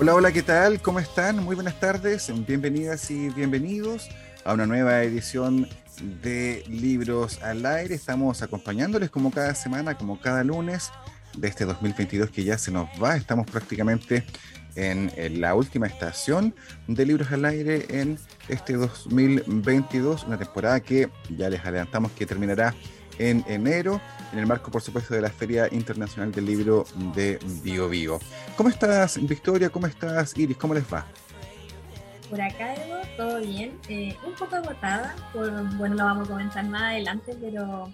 Hola, hola, ¿qué tal? ¿Cómo están? Muy buenas tardes, bienvenidas y bienvenidos a una nueva edición de Libros al Aire. Estamos acompañándoles como cada semana, como cada lunes de este 2022 que ya se nos va. Estamos prácticamente en, la última estación de Libros al Aire en este 2022, una temporada que ya les adelantamos que terminará en enero, en el marco, por supuesto, de la Feria Internacional del Libro de Bio Vivo. ¿Cómo estás, Victoria? ¿Cómo estás, Iris? ¿Cómo les va? Por acá, Evo, todo bien. Eh, un poco agotada, por, bueno, lo vamos a comentar más adelante, pero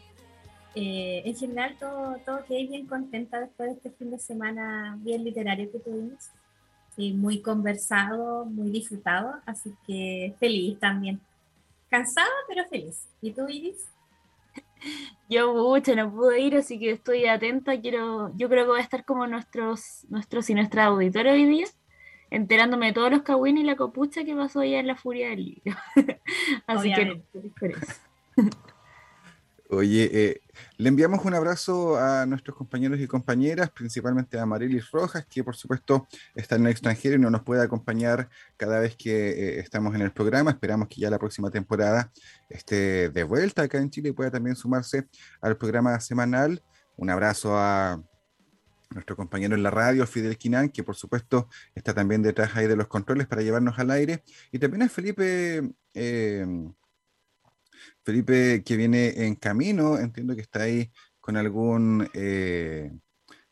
eh, en general todo, todo quedé bien contenta después de este fin de semana bien literario que tuvimos. Y muy conversado, muy disfrutado, así que feliz también. Cansada, pero feliz. ¿Y tú, Iris? Yo mucho no pude ir, así que estoy atenta. Quiero, yo creo que voy a estar como nuestros, nuestros y nuestra auditoria hoy día, enterándome de todos los cagüines y la copucha que pasó allá en la furia del libro. así que por eso. Oye, eh, le enviamos un abrazo a nuestros compañeros y compañeras, principalmente a Marilis Rojas, que por supuesto está en el extranjero y no nos puede acompañar cada vez que eh, estamos en el programa. Esperamos que ya la próxima temporada esté de vuelta acá en Chile y pueda también sumarse al programa semanal. Un abrazo a nuestro compañero en la radio, Fidel Quinan, que por supuesto está también detrás ahí de los controles para llevarnos al aire. Y también a Felipe. Eh, Felipe, que viene en camino, entiendo que está ahí con algún... Eh,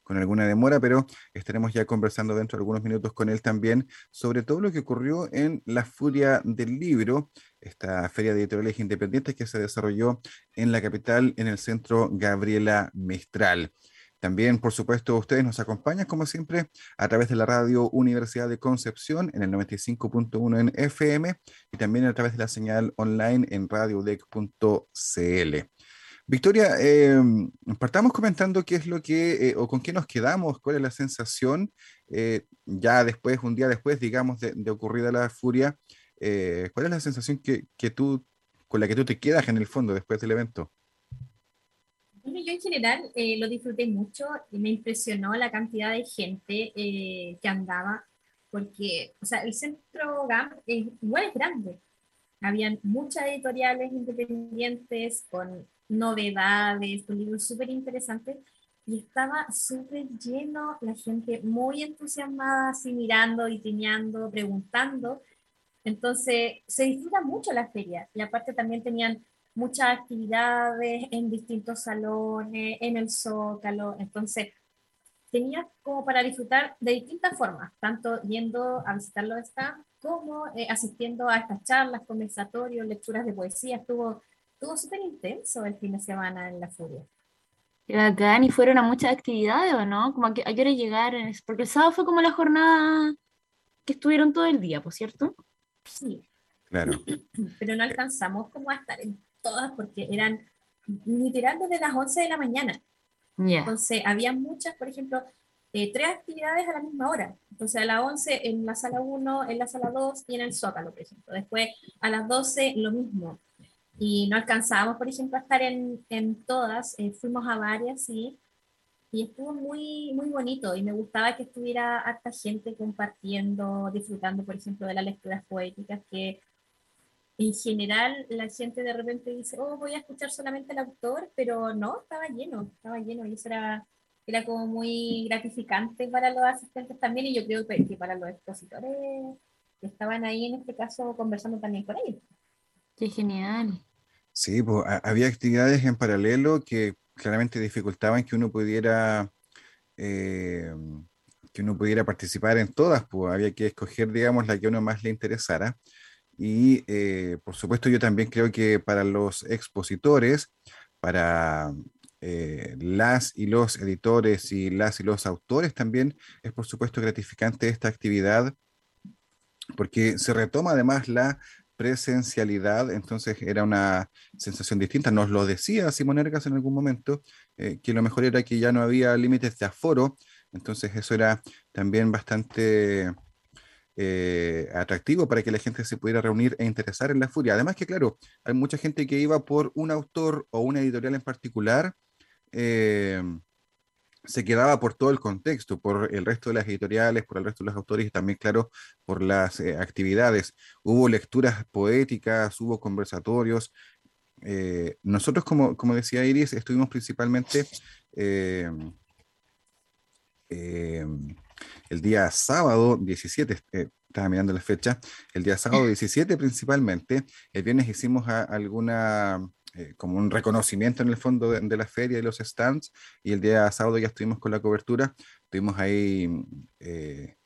con alguna demora, pero estaremos ya conversando dentro de algunos minutos con él también sobre todo lo que ocurrió en la Furia del Libro, esta feria de editoriales independientes que se desarrolló en la capital, en el centro Gabriela Mistral. También, por supuesto, ustedes nos acompañan, como siempre, a través de la radio Universidad de Concepción en el 95.1 en FM y también a través de la señal online en radiodec.cl. Victoria, eh, partamos comentando qué es lo que, eh, o con qué nos quedamos, cuál es la sensación, eh, ya después, un día después, digamos, de, de ocurrida la furia, ¿cuál es la sensación que, que tú, con la que tú te quedas en el fondo después del evento? Yo en general eh, lo disfruté mucho y me impresionó la cantidad de gente eh, que andaba, porque, o sea, el centro GAM es, igual es grande. Habían muchas editoriales independientes con novedades, con libros súper interesantes y estaba súper lleno, la gente muy entusiasmada, así mirando, y tiñando, preguntando. Entonces, se disfruta mucho la feria y aparte también tenían muchas actividades en distintos salones, en el Zócalo, entonces tenía como para disfrutar de distintas formas, tanto yendo a visitar los stands como eh, asistiendo a estas charlas, conversatorios, lecturas de poesía, estuvo, estuvo súper intenso el fin de semana en La Furia. Qué bacán, y fueron a muchas actividades, ¿o no? Como a, a qué hora llegar, porque el sábado fue como la jornada que estuvieron todo el día, ¿por cierto? Sí. Claro. Pero no alcanzamos como a estar en todas porque eran literal desde las 11 de la mañana. Entonces, había muchas, por ejemplo, eh, tres actividades a la misma hora. Entonces, a las 11 en la sala 1, en la sala 2 y en el Zócalo, por ejemplo. Después, a las 12, lo mismo. Y no alcanzábamos, por ejemplo, a estar en, en todas. Eh, fuimos a varias, sí. Y estuvo muy, muy bonito. Y me gustaba que estuviera harta gente compartiendo, disfrutando, por ejemplo, de las lecturas poéticas que en general la gente de repente dice, oh, voy a escuchar solamente al autor, pero no, estaba lleno, estaba lleno y eso era, era como muy gratificante para los asistentes también y yo creo que para los expositores que estaban ahí en este caso conversando también con ellos. Qué genial. Sí, pues, había actividades en paralelo que claramente dificultaban que uno pudiera eh, que uno pudiera participar en todas, pues había que escoger, digamos, la que a uno más le interesara. Y eh, por supuesto yo también creo que para los expositores, para eh, las y los editores y las y los autores también es por supuesto gratificante esta actividad porque se retoma además la presencialidad, entonces era una sensación distinta. Nos lo decía Simón Ergas en algún momento, eh, que lo mejor era que ya no había límites de aforo, entonces eso era también bastante eh, atractivo para que la gente se pudiera reunir e interesar en la furia. Además que, claro, hay mucha gente que iba por un autor o una editorial en particular. Eh, se quedaba por todo el contexto, por el resto de las editoriales, por el resto de los autores y también, claro, por las eh, actividades. Hubo lecturas poéticas, hubo conversatorios. Eh, nosotros, como, como, decía Iris, estuvimos principalmente el día sábado 17, estaba mirando la fecha, el día sábado 17 principalmente, el viernes hicimos alguna eh, como un reconocimiento en el fondo de, la feria y los stands, y el día sábado ya estuvimos con la cobertura, tuvimos ahí eh,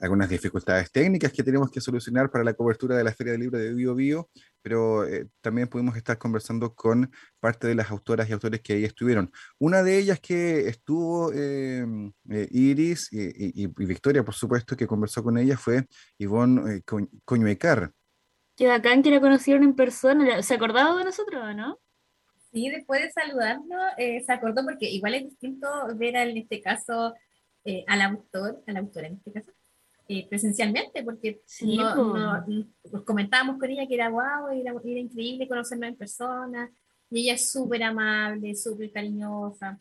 algunas dificultades técnicas que tenemos que solucionar para la cobertura de la Feria del Libro de Bio Bio, pero eh, también pudimos estar conversando con parte de las autoras y autores que ahí estuvieron. Una de ellas que estuvo Iris y, Victoria, por supuesto, que conversó con ella fue Ivonne Coñuecar, Qué bacán que la conocieron en persona. ¿Se acordaba de nosotros o no? Sí, después de saludarnos, eh, se acordó porque igual es distinto ver en este caso eh, al autor, al autor en este caso, eh, presencialmente, porque nos comentábamos con ella que era guau, era, era increíble conocernos en persona, y ella es súper amable, súper cariñosa.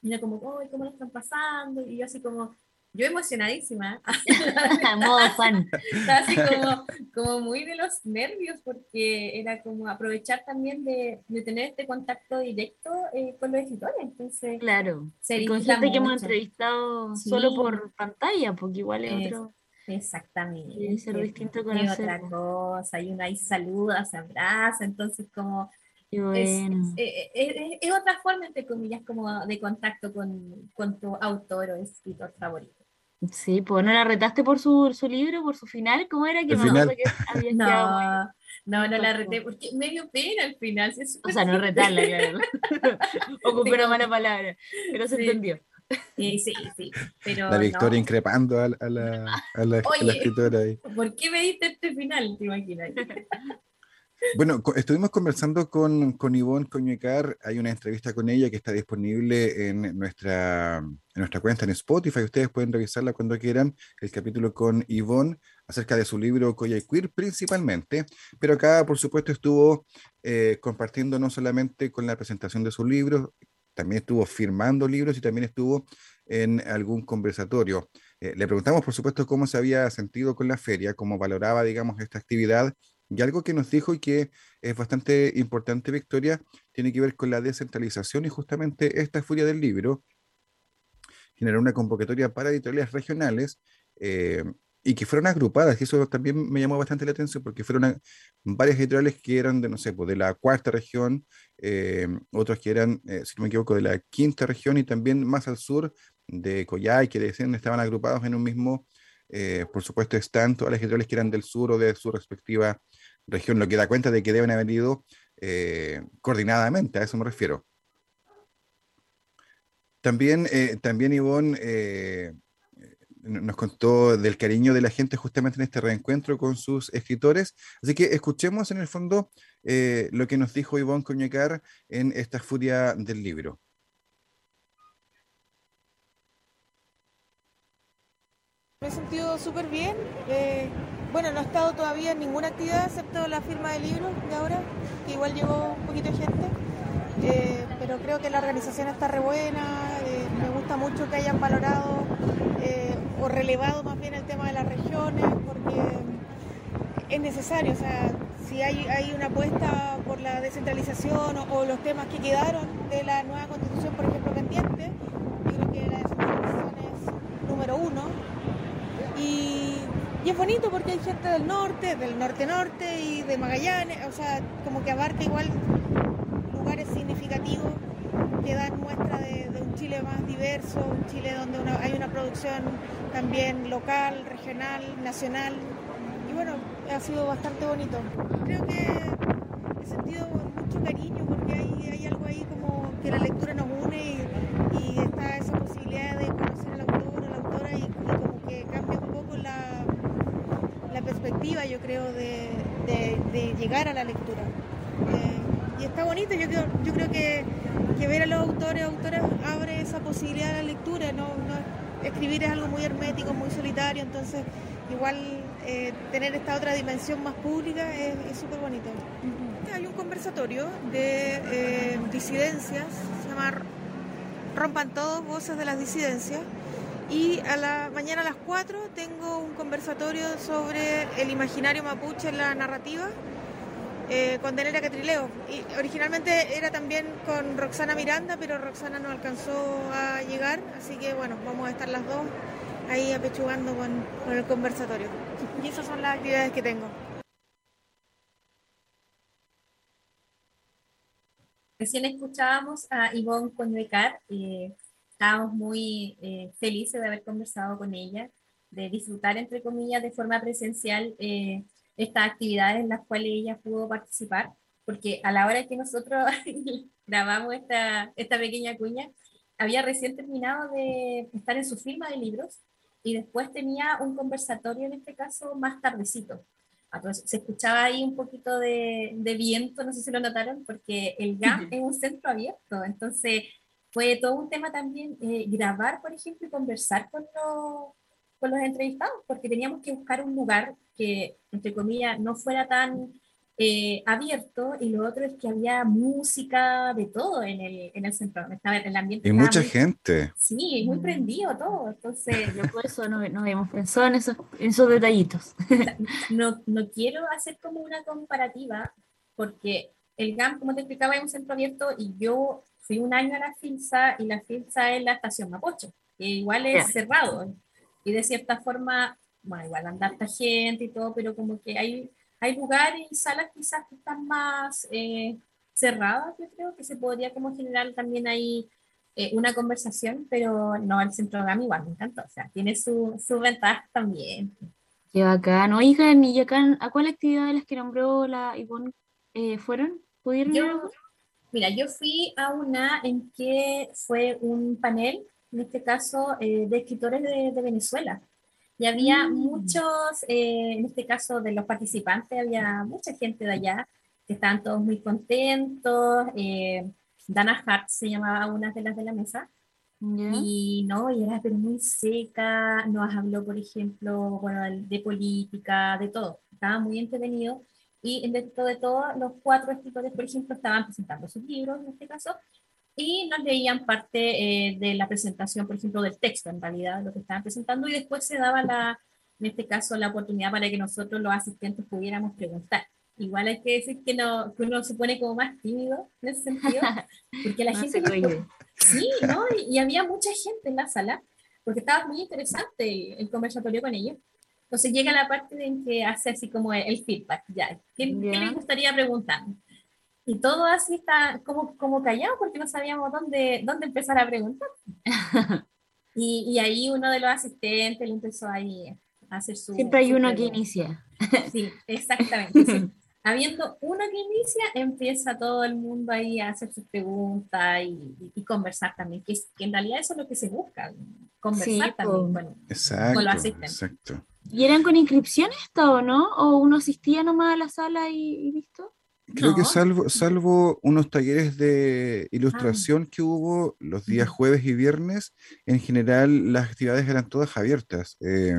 Y era como, ¿cómo lo están pasando? Y yo así como, yo emocionadísima. Modo fan. Así como, como muy de los nervios, porque era como aprovechar también de, de tener este contacto directo eh, con los escritores. Entonces, claro. con gente que hemos entrevistado solo por pantalla, porque igual es, otro. Exactamente. Es ser distinto con otra cosa, y uno ahí saluda, se abraza, entonces como es, es, otra forma, entre comillas, como de contacto con, con tu autor o escritor favorito. Sí, pues no la retaste por su, su libro, por su final, ¿cómo era que no, final. Que había no, no, no la reté porque me dio pena al final. o sea, no retarla, claro. Ocupé una mala palabra, pero se entendió. Sí, sí, sí. Pero la Victoria increpando a, la, a, la, a, la, escritora ahí. ¿Por qué me diste este final? Te imaginas. Bueno, estuvimos conversando con, con Ivonne Coñecar, hay una entrevista con ella que está disponible en nuestra, en nuestra cuenta en Spotify, ustedes pueden revisarla cuando quieran, el capítulo con Ivonne acerca de su libro Coya Queer principalmente, pero acá por supuesto estuvo eh, compartiendo no solamente con la presentación de su libro, también estuvo firmando libros y también estuvo en algún conversatorio. Eh, le preguntamos, por supuesto, cómo se había sentido con la feria, cómo valoraba, digamos, esta actividad y algo que nos dijo y que es bastante importante, Victoria, tiene que ver con la descentralización y justamente esta furia del libro generó una convocatoria para editoriales regionales eh, y que fueron agrupadas, y eso también me llamó bastante la atención porque fueron varias editoriales que eran de, no sé, pues de la cuarta región, eh, otros que eran, eh, si no me equivoco, de la quinta región y también más al sur de Coyhai, que decían estaban agrupados en un mismo, por supuesto, están todas las editoriales que eran del sur o de su respectiva región, lo que da cuenta de que deben haber ido eh, coordinadamente, a eso me refiero. También, eh, también Ivonne eh, nos contó del cariño de la gente justamente en este reencuentro con sus escritores. Así que escuchemos en el fondo lo que nos dijo Ivonne Coñecar en esta furia del libro. Me he sentido súper bien. Bueno, no he estado todavía en ninguna actividad excepto la firma de libros de ahora, que igual llegó un poquito de gente. Eh, pero creo que la organización está re buena, eh, me gusta mucho que hayan valorado eh, o relevado más bien el tema de las regiones, porque es necesario, o sea, si hay, hay una apuesta por la descentralización o, los temas que quedaron de la nueva constitución, por ejemplo, pendiente, yo creo que la descentralización es número uno. Y y es bonito porque hay gente del norte, del norte-norte y de Magallanes, o sea, como que abarca igual lugares significativos que dan muestra de, un Chile más diverso, un Chile donde hay una producción también local, regional, nacional. Y bueno, ha sido bastante bonito. Creo que he sentido mucho cariño porque hay, algo ahí como que la lectura nos une y, está esa posibilidad de conocer al autor o la autora y, como que cambia un poco la, la perspectiva, yo creo, de, de- llegar a la lectura. Eh, y está bonito, yo creo, yo creo que, que ver a los autores autoras abre esa posibilidad de la lectura, no, no- escribir es algo muy hermético, muy solitario, entonces igual eh, tener esta otra dimensión más pública es súper bonito. Hay un conversatorio de eh, disidencias, se llama Rompan Todos, Voces de las Disidencias. Y a la mañana a las 4 tengo un conversatorio sobre el imaginario mapuche en la narrativa eh, con Denera Catrileo. Y originalmente era también con Roxana Miranda, pero Roxana no alcanzó a llegar, así que bueno, vamos a estar las dos ahí apechugando con, el conversatorio. Y esas son las actividades que tengo. Recién escuchábamos a Ivonne Condecar, eh, estábamos muy eh, felices de haber conversado con ella, de disfrutar, entre comillas, de forma presencial eh, estas actividades en las cuales ella pudo participar, porque a la hora que nosotros grabamos esta, esta pequeña cuña, había recién terminado de estar en su firma de libros y después tenía un conversatorio, en este caso, más tardecito. Entonces, se escuchaba ahí un poquito de, de viento, no sé si lo notaron, porque el GAM es un centro abierto, entonces fue todo un tema también eh, grabar, por ejemplo, y conversar con los, con los entrevistados, porque teníamos que buscar un lugar que, entre comillas, no fuera tan eh, abierto, y lo otro es que había música de todo en el, en el centro, estaba, el ambiente Y mucha muy- gente. Sí, muy prendido todo, entonces Pero por eso no, no habíamos pensado en esos, en esos detallitos. no, no quiero hacer como una comparativa, porque el GAM, como te explicaba, es un centro abierto y yo fui un año a la FILSA y la FILSA es la estación Mapocho, que igual es Ya. cerrado. Y de cierta forma, bueno, igual anda harta gente y todo, pero como que hay, hay lugares y salas quizás que están más eh, cerradas, yo creo que se podría como generar también ahí eh, una conversación, pero no, el centro GAM igual me encantó, o sea, tiene su, su ventaja también. Qué bacán. Oigan, ¿y acá a cuál actividad de las que nombró la Ivonne eh, fueron? ¿Pudieron Yo, mira, yo fui a una en que fue un panel, en este caso, eh, de escritores de, de Venezuela. Y había Mm. muchos, eh, en este caso de los participantes, había mucha gente de allá que estaban todos muy contentos. eh, Dana Hart se llamaba una de las de la mesa. Ya. Y no, y era pero muy seca, nos habló, por ejemplo, bueno, de, de política, de todo. Estaba muy entretenido. Y dentro de todo, los cuatro escritores, por ejemplo, estaban presentando sus libros, en este caso, y nos leían parte eh, de la presentación, por ejemplo, del texto, en realidad, de lo que estaban presentando, y después se daba la, en este caso, la oportunidad para que nosotros, los asistentes, pudiéramos preguntar. Igual hay que decir que, no, que uno se pone como más tímido en ese sentido, porque la No gente cohibe. Sí, ¿no? Y, y había mucha gente en la sala, porque estaba muy interesante el, el conversatorio con ellos. Entonces llega la parte en que hace así como el, el feedback, ya, ¿qué, qué Ya. les gustaría preguntar? Y todo así está como, como callado porque no sabíamos dónde, dónde empezar a preguntar. Y, y ahí uno de los asistentes le empezó ahí a hacer su... Siempre hay su uno que pregunta. inicia. Sí, exactamente. sí. Habiendo uno que inicia, empieza todo el mundo ahí a hacer sus preguntas y, y- y conversar también, que, es- que en realidad eso es lo que se busca, conversar Sí, también. Bueno, Exacto, lo asistentes. exacto. ¿Y eran con inscripción esto o no? ¿O uno asistía nomás a la sala y, y listo? Creo que salvo, salvo unos talleres de ilustración que hubo los días jueves y viernes, en general las actividades eran todas abiertas. Eh,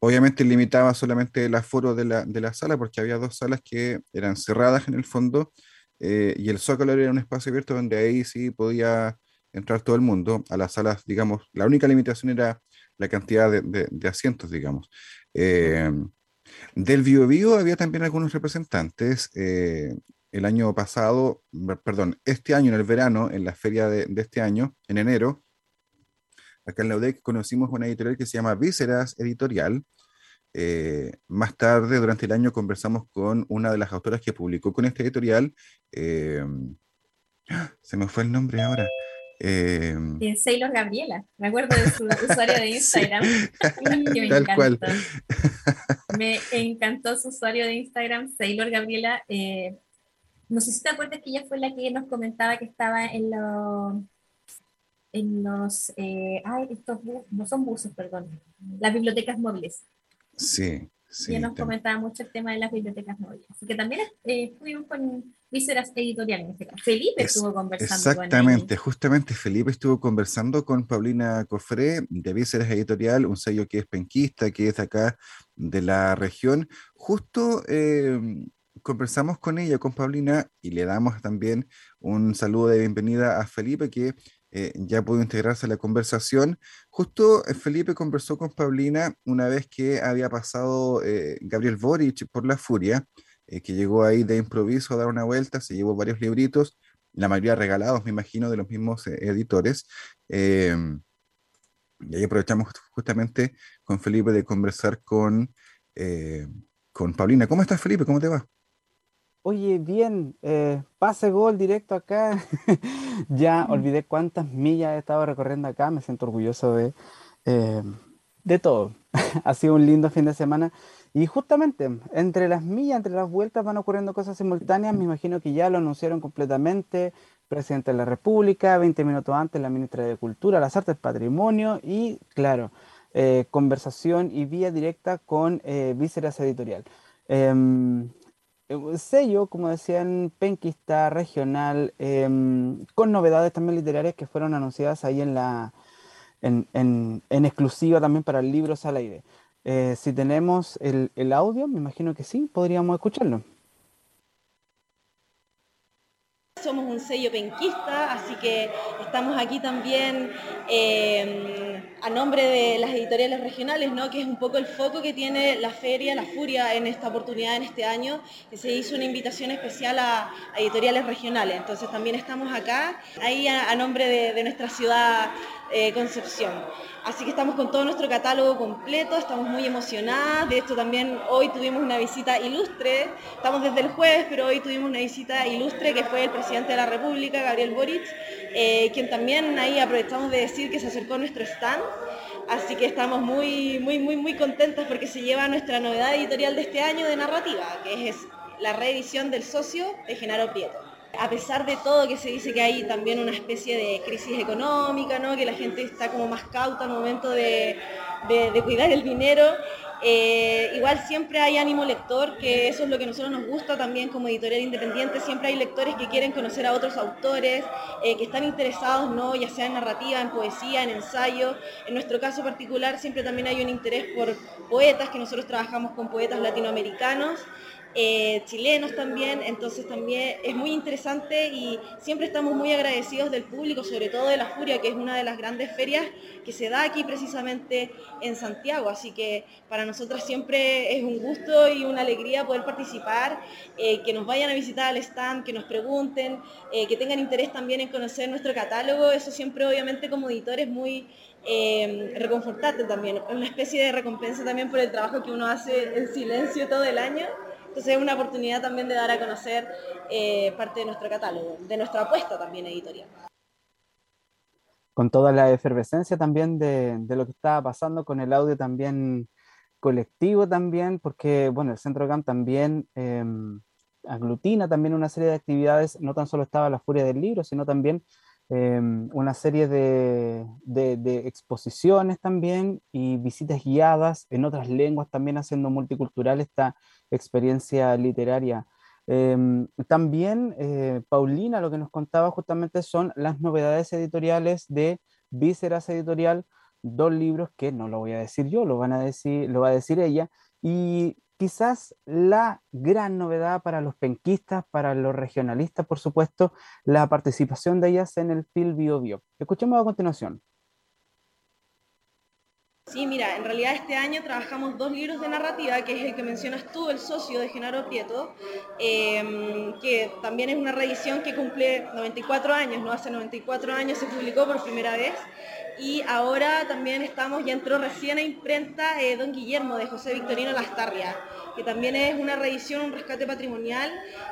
obviamente limitaba solamente el aforo de la, de la sala, porque había dos salas que eran cerradas en el fondo, eh, y el Zócalo era un espacio abierto donde ahí sí podía entrar todo el mundo. A las salas, digamos, la única limitación era la cantidad de, de- de asientos, digamos. Eh, del Bio Bio había también algunos representantes. eh, el año pasado, per- perdón, este año en el verano, en la feria de, de este año, en enero, acá en la UDEC conocimos una editorial que se llama Vísceras Editorial. Eh, más tarde, durante el año, conversamos con una de las autoras que publicó con esta editorial. eh, se me fue el nombre ahora. Eh, Sailor Gabriela, me acuerdo de su usuario de Instagram. me Tal cual. Me encantó su usuario de Instagram, Sailor Gabriela. Eh, no sé si te acuerdas que ella fue la que nos comentaba que estaba en los en los eh, ay, estos no son buses, perdón, las bibliotecas móviles. Sí, sí. Ella nos comentaba mucho el tema de las bibliotecas móviles. Así que también eh, estuvimos con Vísceras Editorial en este. Felipe estuvo conversando Exactamente, justamente Felipe estuvo conversando con Paulina Cofré de Vísceras Editorial, un sello que es penquista, que es acá de la región. Justo eh, conversamos con ella, con Paulina, y le damos también un saludo de bienvenida a Felipe, que eh, ya pudo integrarse a la conversación. Justo eh, Felipe conversó con Paulina una vez que había pasado Gabriel Boric por la furia eh, que llegó ahí de improviso a dar una vuelta, se llevó varios libritos, la mayoría regalados, me imagino, de los mismos eh, editores. Em, y ahí aprovechamos justamente con Felipe de conversar con, eh, con Paulina. ¿Cómo estás, Felipe? ¿Cómo te va? Oye, bien, pase gol directo acá. ya olvidé cuántas millas he estado recorriendo acá, me siento orgulloso de, de todo. ha sido un lindo fin de semana. Y justamente, entre las millas, entre las vueltas van ocurriendo cosas simultáneas. Me imagino que ya lo anunciaron completamente. Presidente de la República, 20 minutos antes la ministra de Cultura, las Artes, Patrimonio y, claro, eh, conversación y vía directa con eh, Vísceras Editorial. Em, sello, como decían, penquista, regional, em, con novedades también literarias que fueron anunciadas ahí en la en, en exclusiva también para libros al aire. Eh, si tenemos el, el audio, me imagino que sí, podríamos escucharlo. Somos un sello penquista, así que estamos aquí también eh, a nombre de las editoriales regionales, ¿no? que es un poco el foco que tiene la feria, la furia en esta oportunidad, en este año, que se hizo una invitación especial a, editoriales regionales. Entonces también estamos acá, ahí a, nombre de, nuestra ciudad eh, Concepción. Así que estamos con todo nuestro catálogo completo, estamos muy emocionadas. De hecho, también hoy tuvimos una visita ilustre. Estamos desde el jueves, pero hoy tuvimos una visita ilustre que fue el presidente de la República, Gabriel Boric, eh, quien también ahí aprovechamos de decir que se acercó a nuestro stand. Así que estamos muy, muy, muy, muy contentos porque se lleva nuestra novedad editorial de este año de narrativa, que es la reedición del socio de Genaro Prieto a pesar de todo que se dice que hay también una especie de crisis económica, ¿no? que la gente está como más cauta al momento de, cuidar el dinero, eh, igual siempre hay ánimo lector, que eso es lo que a nosotros nos gusta también como editorial independiente, siempre hay lectores que quieren conocer a otros autores, eh, que están interesados, ¿no? ya sea en narrativa, en poesía, en ensayo. En nuestro caso particular siempre también hay un interés por poetas, que nosotros trabajamos con poetas latinoamericanos. Eh, chilenos también, entonces también es muy interesante y siempre estamos muy agradecidos del público, sobre todo de La Furia, que es una de las grandes ferias que se da aquí precisamente en Santiago, así que para nosotras siempre es un gusto y una alegría poder participar, eh, que nos vayan a visitar al stand, que nos pregunten, eh, que tengan interés también en conocer nuestro catálogo, eso siempre obviamente como editor es muy reconfortante también, una especie de recompensa también por el trabajo que uno hace en silencio todo el año. Entonces es una oportunidad también de dar a conocer eh, parte de nuestro catálogo, de nuestra apuesta también editorial. Con toda la efervescencia también de, lo que estaba pasando, con el audio también colectivo también, porque bueno, el Centro GAM también em, aglutina también una serie de actividades, no tan solo estaba la furia del libro, sino también em, una serie de, de, exposiciones también y visitas guiadas en otras lenguas también haciendo multicultural esta experiencia literaria. Em, también eh, Paulina lo que nos contaba justamente son las novedades editoriales de Vísceras Editorial, dos libros que no lo voy a decir yo, lo, van a decir, lo va a decir ella, y quizás la gran novedad para los penquistas, para los regionalistas, por supuesto, la participación de ellas en el FIL Bio Bio. Escuchemos a continuación. Sí, mira, en realidad este año trabajamos dos libros de narrativa, que es el que mencionas tú, El socio de Genaro Prieto, em, que también es una reedición que cumple 94 años, ¿no? Hace 94 años se publicó por primera vez y ahora también estamos, ya entró recién a imprenta eh, Don Guillermo de José Victorino Lastarria que también es una reedición, un rescate patrimonial,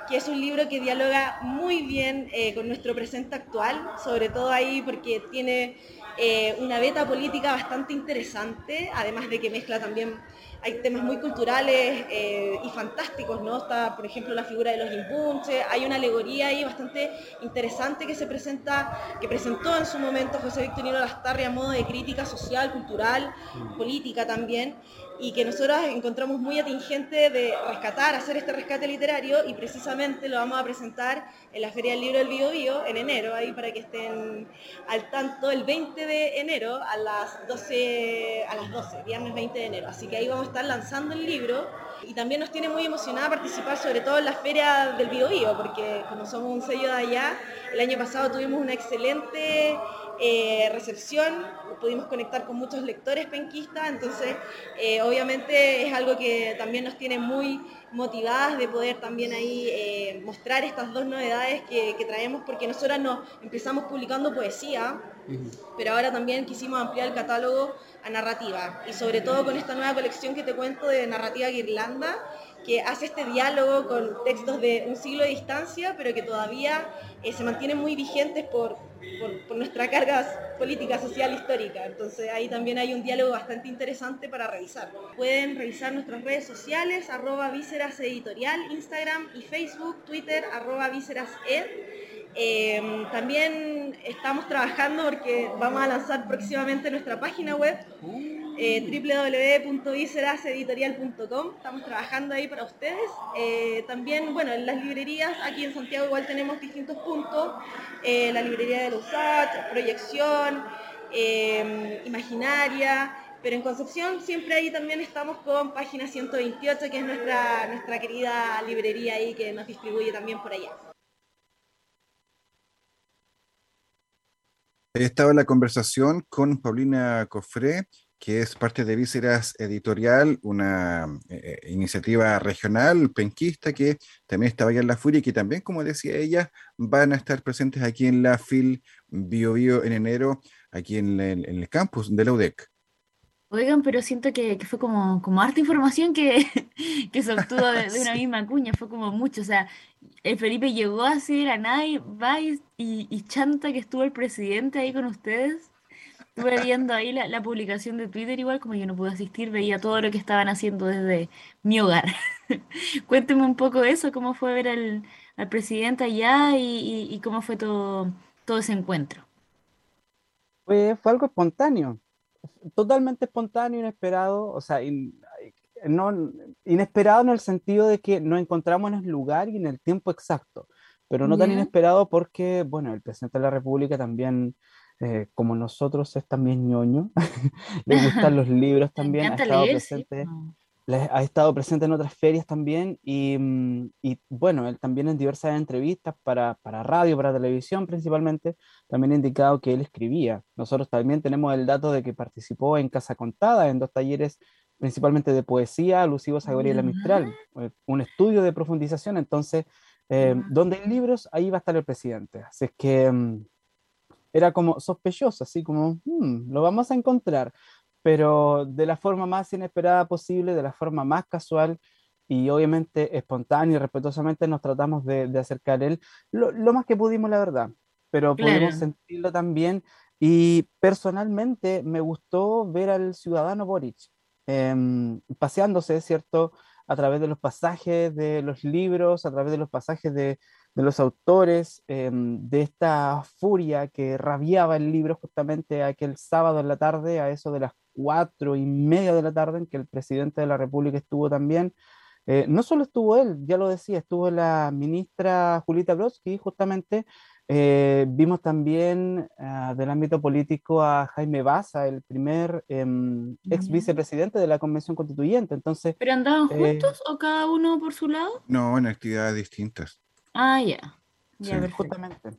que es un libro que dialoga muy bien eh, con nuestro presente actual, sobre todo ahí porque tiene eh, una beta política bastante interesante, además de que mezcla también hay temas muy culturales eh, y fantásticos, ¿no? Está, por ejemplo, la figura de los impunches, hay una alegoría ahí bastante interesante que se presenta, que presentó en su momento José Victorino Lastarri a modo de crítica social, cultural, política también, y que nosotros encontramos muy atingente de rescatar, hacer este rescate literario y precisamente lo vamos a presentar en la Feria del Libro del Bio, Bio en enero, ahí para que estén al tanto, el 20 de enero a las 12, a las 12, viernes 20 de enero. Así que ahí vamos a estar lanzando el libro y también nos tiene muy emocionada participar sobre todo en la Feria del Bio, Bio porque como somos un sello de allá, el año pasado tuvimos una excelente eh, recepción, pudimos conectar con muchos lectores penquistas, entonces eh, obviamente es algo que también nos tiene muy motivadas de poder también ahí eh, mostrar estas dos novedades que, traemos, porque nosotras nos empezamos publicando poesía, pero ahora también quisimos ampliar el catálogo a narrativa, y sobre todo con esta nueva colección que te cuento de narrativa Irlanda que hace este diálogo con textos de un siglo de distancia, pero que todavía se mantienen muy vigentes por, por, nuestra carga política, social, histórica. Entonces ahí también hay un diálogo bastante interesante para revisar. Pueden revisar nuestras redes sociales, arroba vísceras editorial, Instagram y Facebook, Twitter, arroba vísceras ed. Em, también estamos trabajando porque vamos a lanzar próximamente nuestra página web eh. Estamos trabajando ahí para ustedes. Eh, también, bueno, en las librerías, aquí en Santiago igual tenemos distintos puntos. Eh, la librería de Lusat, Proyección, eh, Imaginaria. Pero en Concepción siempre ahí también estamos con Página 128, que es nuestra, nuestra querida librería ahí que nos distribuye también por allá. Estaba la conversación con Paulina Cofré, que es parte de Vísceras Editorial, una eh, eh, iniciativa regional penquista que también estaba allá en La Furia y que también, como decía ella, van a estar presentes aquí en la FIL Bio, Bio en enero, aquí en, el campus de la UDEC. Oigan, pero siento que, fue como, como harta información que, que se obtuvo de, una misma cuña, fue como mucho, o sea, el Felipe llegó así de la nada y va y, y chanta que estuvo el presidente ahí con ustedes. Estuve viendo ahí la, publicación de Twitter, igual como yo no pude asistir, veía todo lo que estaban haciendo desde mi hogar. Cuénteme un poco eso, cómo fue ver al, presidente allá y, cómo fue todo, todo ese encuentro. Fue, fue algo espontáneo, totalmente espontáneo, inesperado, o sea, no, inesperado en el sentido de que nos encontramos en el lugar y en el tiempo exacto, pero no tan inesperado porque, bueno, el presidente de la República también eh, como nosotros, es también ñoño, le gustan los libros también, ha estado, presente, ha estado presente en otras ferias también y, y, bueno, él también en diversas entrevistas para, para, radio, para televisión principalmente, también ha indicado que él escribía. Nosotros también tenemos el dato de que participó en Casa Contada, en dos talleres principalmente de poesía alusivos a Gabriela Mistral, eh, un estudio de profundización, entonces, eh, donde hay libros, ahí va a estar el presidente. Así es que mm, era como sospechoso, así como, hmm, lo vamos a encontrar, pero de la forma más inesperada posible, de la forma más casual y obviamente espontánea y respetuosamente nos tratamos de, de acercar él lo, lo, más que pudimos, la verdad, pero pudimos sentirlo también y personalmente me gustó ver al ciudadano Boric eh, paseándose, ¿cierto? A través de los pasajes de los libros, a través de los pasajes de, los autores em, de esta furia que rabiaba el libro justamente aquel sábado en la tarde, a eso de las cuatro y media de la tarde, en que el presidente de la República estuvo también. Eh, no solo estuvo él, ya lo decía, estuvo la ministra Julita Brodsky, justamente. Eh, vimos también ah, del ámbito político a Jaime Baza, el primer em, ex vicepresidente de la Convención Constituyente. Entonces, ¿Pero andaban eh, juntos o cada uno por su lado? No, en actividades distintas. Ah, ya. Ya, justamente.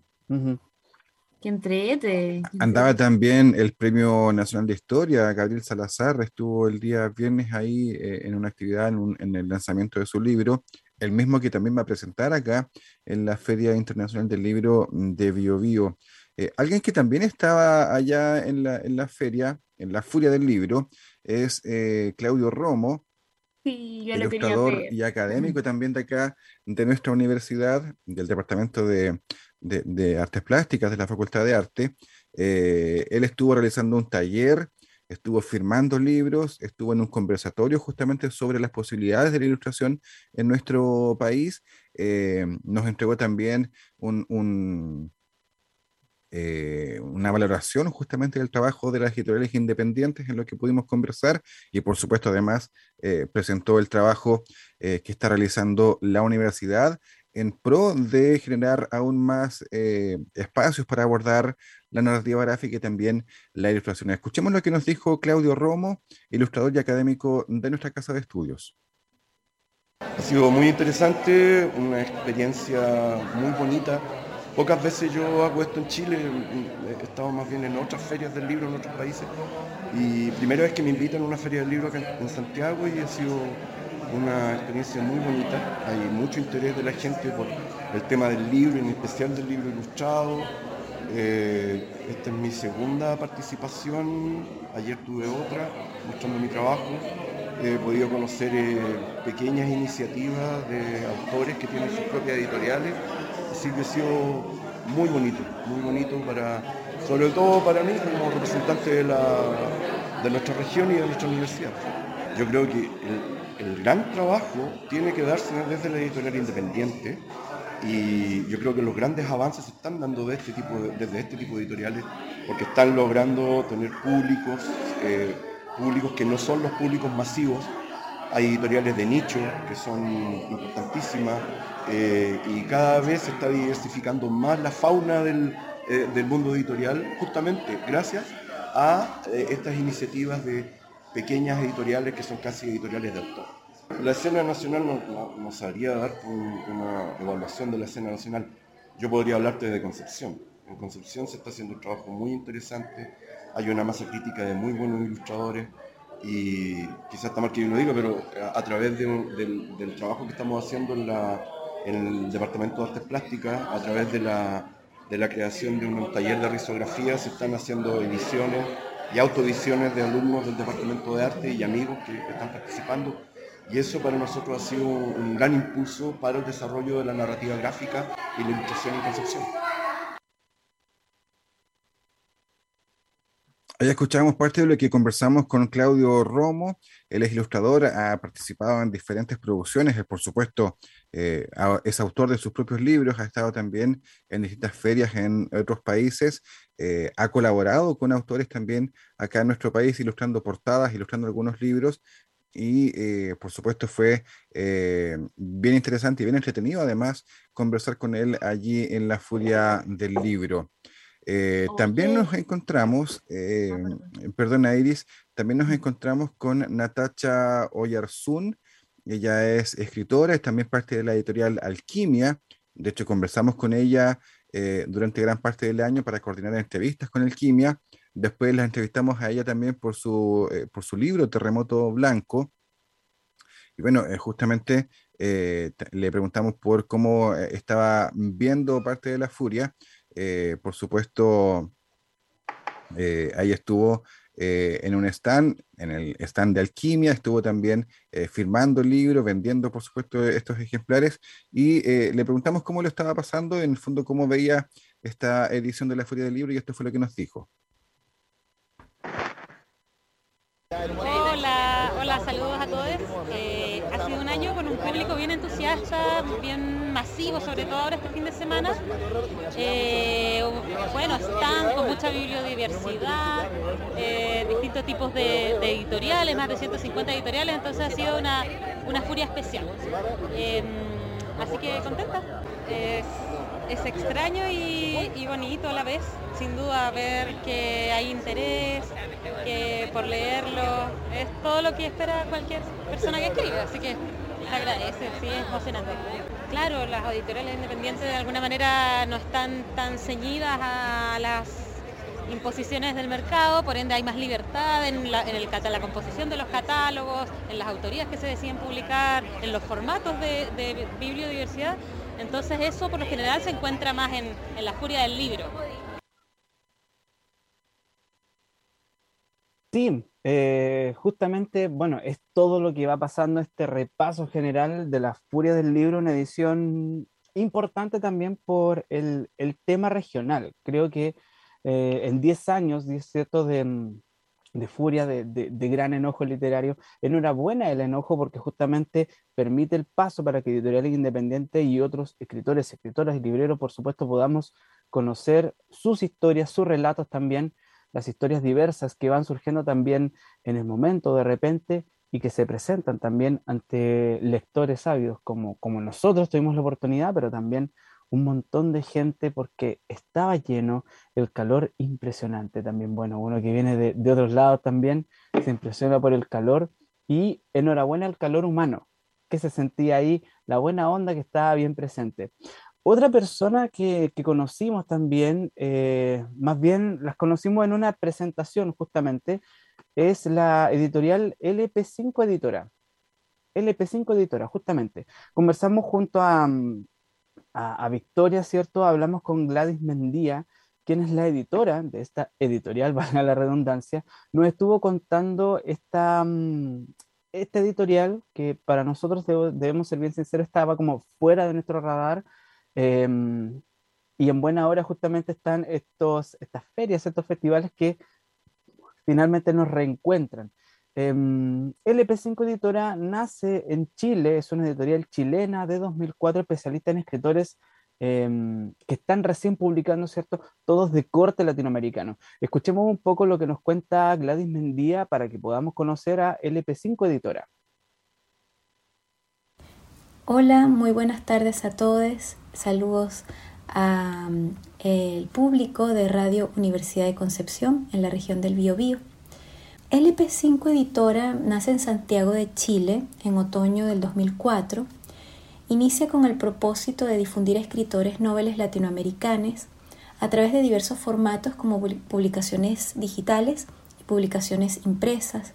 Que entrete. Andaba también el Premio Nacional de Historia, Gabriel Salazar, estuvo el día viernes ahí eh, en una actividad, en, el lanzamiento de su libro, el mismo que también va a presentar acá en la Feria Internacional del Libro de Bio Bio. Eh, alguien que también estaba allá en la, en la feria, en la Furia del Libro, es eh, Claudio Romo, Sí, yo ilustrador y académico también de acá, de nuestra universidad, del Departamento de, de- de Artes Plásticas de la Facultad de Arte. Eh, él estuvo realizando un taller, estuvo firmando libros, estuvo en un conversatorio justamente sobre las posibilidades de la ilustración en nuestro país. Eh, nos entregó también un, un, eh, una valoración justamente del trabajo de las editoriales independientes en lo que pudimos conversar y por supuesto además eh, presentó el trabajo que está realizando la universidad en pro de generar aún más eh, espacios para abordar la narrativa gráfica y también la ilustración. Escuchemos lo que nos dijo Claudio Romo, ilustrador y académico de nuestra casa de estudios. Ha sido muy interesante, una experiencia muy bonita. Pocas veces yo hago esto en Chile, he estado más bien en otras ferias del libro en otros países. Y primera vez que me invitan a una feria del libro acá en Santiago y ha sido una experiencia muy bonita. Hay mucho interés de la gente por el tema del libro, en especial del libro ilustrado. Eh, esta es mi segunda participación, ayer tuve otra mostrando mi trabajo. He podido conocer eh, pequeñas iniciativas de autores que tienen sus propias editoriales, así que ha sido muy bonito, muy bonito para, sobre todo para mí como representante de, la, de nuestra región y de nuestra universidad. Yo creo que el gran trabajo tiene que darse desde la editorial independiente y yo creo que los grandes avances se están dando de este tipo de- desde este tipo de editoriales porque están logrando tener públicos, eh, públicos que no son los públicos masivos. Hay editoriales de nicho que son importantísimas eh, y cada vez se está diversificando más la fauna del, eh, del mundo editorial justamente gracias a estas iniciativas de pequeñas editoriales que son casi editoriales de autor. La escena nacional no, no- no sabría dar un- una evaluación de la escena nacional. Yo podría hablarte de Concepción. En Concepción se está haciendo un trabajo muy interesante, hay una masa crítica de muy buenos ilustradores y quizás está mal que yo lo diga, pero a, través del, trabajo que estamos haciendo en, el Departamento de Artes Plásticas, a través de la creación de un taller de risografía, se están haciendo ediciones y autoediciones de alumnos del Departamento de Arte y amigos que están participando. Y eso para nosotros ha sido un gran impulso para el desarrollo de la narrativa gráfica y la ilustración en Concepción. Ahí escuchamos parte de lo que conversamos con Claudio Romo. Él es ilustrador, ha participado en diferentes producciones, él, por supuesto, eh, es autor de sus propios libros, ha estado también en distintas ferias en otros países, eh, ha colaborado con autores también acá en nuestro país, ilustrando portadas, ilustrando algunos libros. Y eh, por supuesto fue bien interesante y bien entretenido además conversar con él allí en la Furia del Libro. Eh, también nos encontramos, eh, perdona Iris, también nos encontramos con Natacha Oyarzún. Ella es escritora, es también parte de la editorial Alquimia. De hecho, conversamos con ella eh, durante gran parte del año para coordinar entrevistas con Alquimia. Después la entrevistamos a ella también por su, eh, por su libro Terremoto Blanco. Y bueno, justamente le preguntamos por cómo estaba viendo parte de la furia. Eh, por supuesto, eh, ahí estuvo eh, en un stand, en el stand de Alquimia, estuvo también eh, firmando el libro, vendiendo, por supuesto, estos ejemplares. Y eh, le preguntamos cómo lo estaba pasando, en el fondo, cómo veía esta edición de la Furia del Libro, y esto fue lo que nos dijo. Hola, hola, saludos a todos. Ha sido un año con un público bien entusiasta, bien masivo, sobre todo ahora este fin de semana. Eh, bueno, están con mucha bibliodiversidad, eh, distintos tipos de, editoriales, más de 150 editoriales, entonces ha sido una, una furia especial. Eh, así que contenta. Es, extraño y, bonito a la vez, sin duda, ver que hay interés, que por leerlo es todo lo que espera cualquier persona que escribe, así que agradece, sí, es emocionante. Claro, las editoriales independientes de alguna manera no están tan ceñidas a las imposiciones del mercado, por ende hay más libertad en la, la composición de los catálogos, en las autorías que se deciden publicar, en los formatos de, bibliodiversidad. Entonces eso por lo general se encuentra más en, en la furia del libro. Sí, eh, justamente, bueno, es todo lo que va pasando, este repaso general de la furia del libro, una edición importante también por el, tema regional. Creo que eh, en 10 años, mm, de furia, de, de, de, gran enojo literario. Enhorabuena el enojo porque justamente permite el paso para que editoriales independientes y otros escritores, escritoras y libreros, por supuesto, podamos conocer sus historias, sus relatos también, las historias diversas que van surgiendo también en el momento de repente y que se presentan también ante lectores sabios, como, como nosotros tuvimos la oportunidad, pero también un montón de gente porque estaba lleno, el calor impresionante también. Bueno, uno que viene de, de otros lados también se impresiona por el calor y enhorabuena al calor humano, que se sentía ahí, la buena onda que estaba bien presente. Otra persona que, que conocimos también, eh, más bien las conocimos en una presentación justamente, es la editorial LP5 Editora. LP5 Editora, justamente. Conversamos junto a, a, a, Victoria, ¿cierto? Hablamos con Gladys Mendía, quien es la editora de esta editorial, valga la redundancia, nos estuvo contando esta, esta editorial que para nosotros debemos ser bien sinceros, estaba como fuera de nuestro radar. Eh, y en buena hora justamente están estos, estas ferias, estos festivales que finalmente nos reencuentran. Eh, LP5 Editora nace en Chile, es una editorial chilena de 2004, especialista en escritores eh, que están recién publicando, ¿cierto? Todos de corte latinoamericano. Escuchemos un poco lo que nos cuenta Gladys Mendía para que podamos conocer a LP5 Editora. Hola, muy buenas tardes a todos. Saludos al público de Radio Universidad de Concepción en la región del Biobío. LP5 Editora nace en Santiago de Chile en otoño del 2004. Inicia con el propósito de difundir escritores noveles latinoamericanos a través de diversos formatos como publicaciones digitales y publicaciones impresas.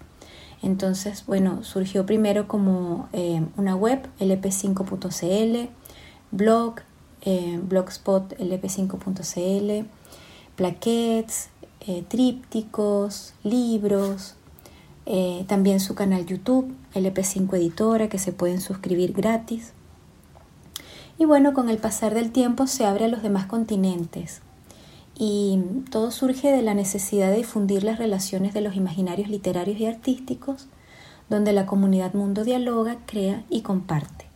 Entonces, bueno, surgió primero como eh, una web, lp5.cl, blog, eh, blogspot lp5.cl, plaquettes, eh, trípticos, libros, eh, también su canal YouTube, LP5 Editora, que se pueden suscribir gratis. Y bueno, con el pasar del tiempo se abre a los demás continentes. Y todo surge de la necesidad de difundir las relaciones de los imaginarios literarios y artísticos, donde la comunidad mundo dialoga, crea y comparte.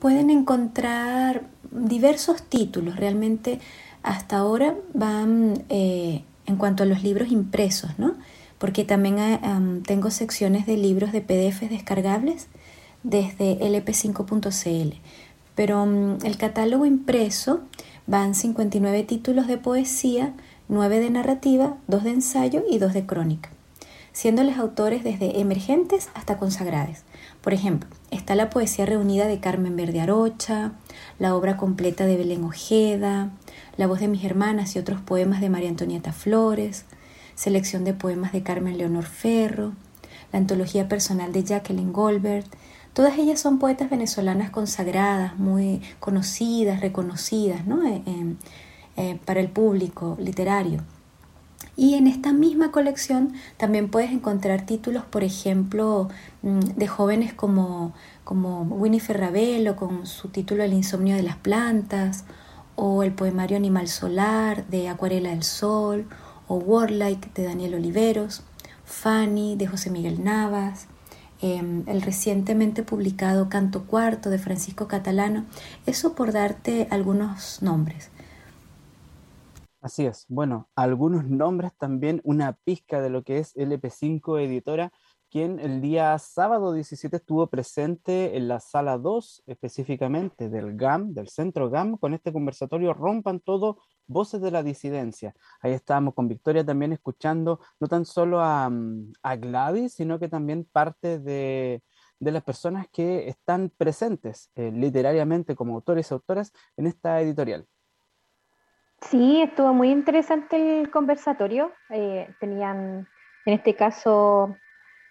Pueden encontrar diversos títulos, realmente hasta ahora van eh, en cuanto a los libros impresos, ¿no? Porque también um, tengo secciones de libros de PDFs descargables desde lp5.cl. Pero um, el catálogo impreso van 59 títulos de poesía, 9 de narrativa, 2 de ensayo y 2 de crónica, siendo los autores desde emergentes hasta consagrados. Por ejemplo, está la poesía reunida de Carmen Verde Arocha, la obra completa de Belén Ojeda, La voz de mis hermanas y otros poemas de María Antonieta Flores, selección de poemas de Carmen Leonor Ferro, la antología personal de Jacqueline Goldberg. Todas ellas son poetas venezolanas consagradas, muy conocidas, reconocidas ¿no? eh, eh, para el público literario. Y en esta misma colección también puedes encontrar títulos, por ejemplo, mm, de jóvenes como, como Winnie Ferrabello con su título El insomnio de las plantas, o el poemario Animal Solar de Acuarela del Sol, o Warlike de Daniel Oliveros, Fanny de José Miguel Navas, eh, el recientemente publicado Canto Cuarto de Francisco Catalano, eso por darte algunos nombres. Así es. Bueno, algunos nombres también, una pizca de lo que es LP5 Editora, quien el día sábado 17 estuvo presente en la sala 2, específicamente del GAM, del centro GAM, con este conversatorio Rompan todo, voces de la disidencia. Ahí estábamos con Victoria también escuchando no tan solo a, a Gladys, sino que también parte de, de las personas que están presentes eh, literariamente como autores y autoras en esta editorial. Sí, estuvo muy interesante el conversatorio. Eh, tenían, en este caso,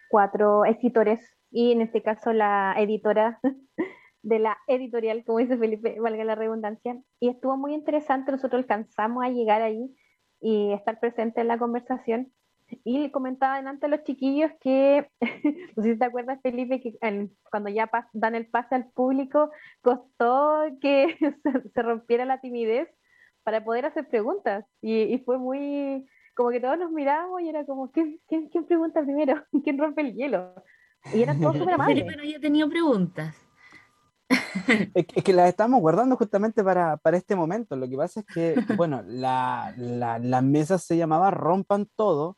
cuatro escritores y en este caso la editora de la editorial, como dice Felipe, valga la redundancia. Y estuvo muy interesante, nosotros alcanzamos a llegar ahí y estar presente en la conversación. Y le comentaba delante a los chiquillos que, no sé si te acuerdas, Felipe, que cuando ya dan el pase al público, costó que se, rompiera la timidez para poder hacer preguntas. Y, fue muy, como que todos nos mirábamos y era como, ¿quién, quién, quién pregunta primero? ¿Quién rompe el hielo? Y eran todos súper amables. No había tenido preguntas. es, que, las estamos guardando justamente para, para, este momento. Lo que pasa es que, bueno, la, la, la, mesa se llamaba Rompan Todo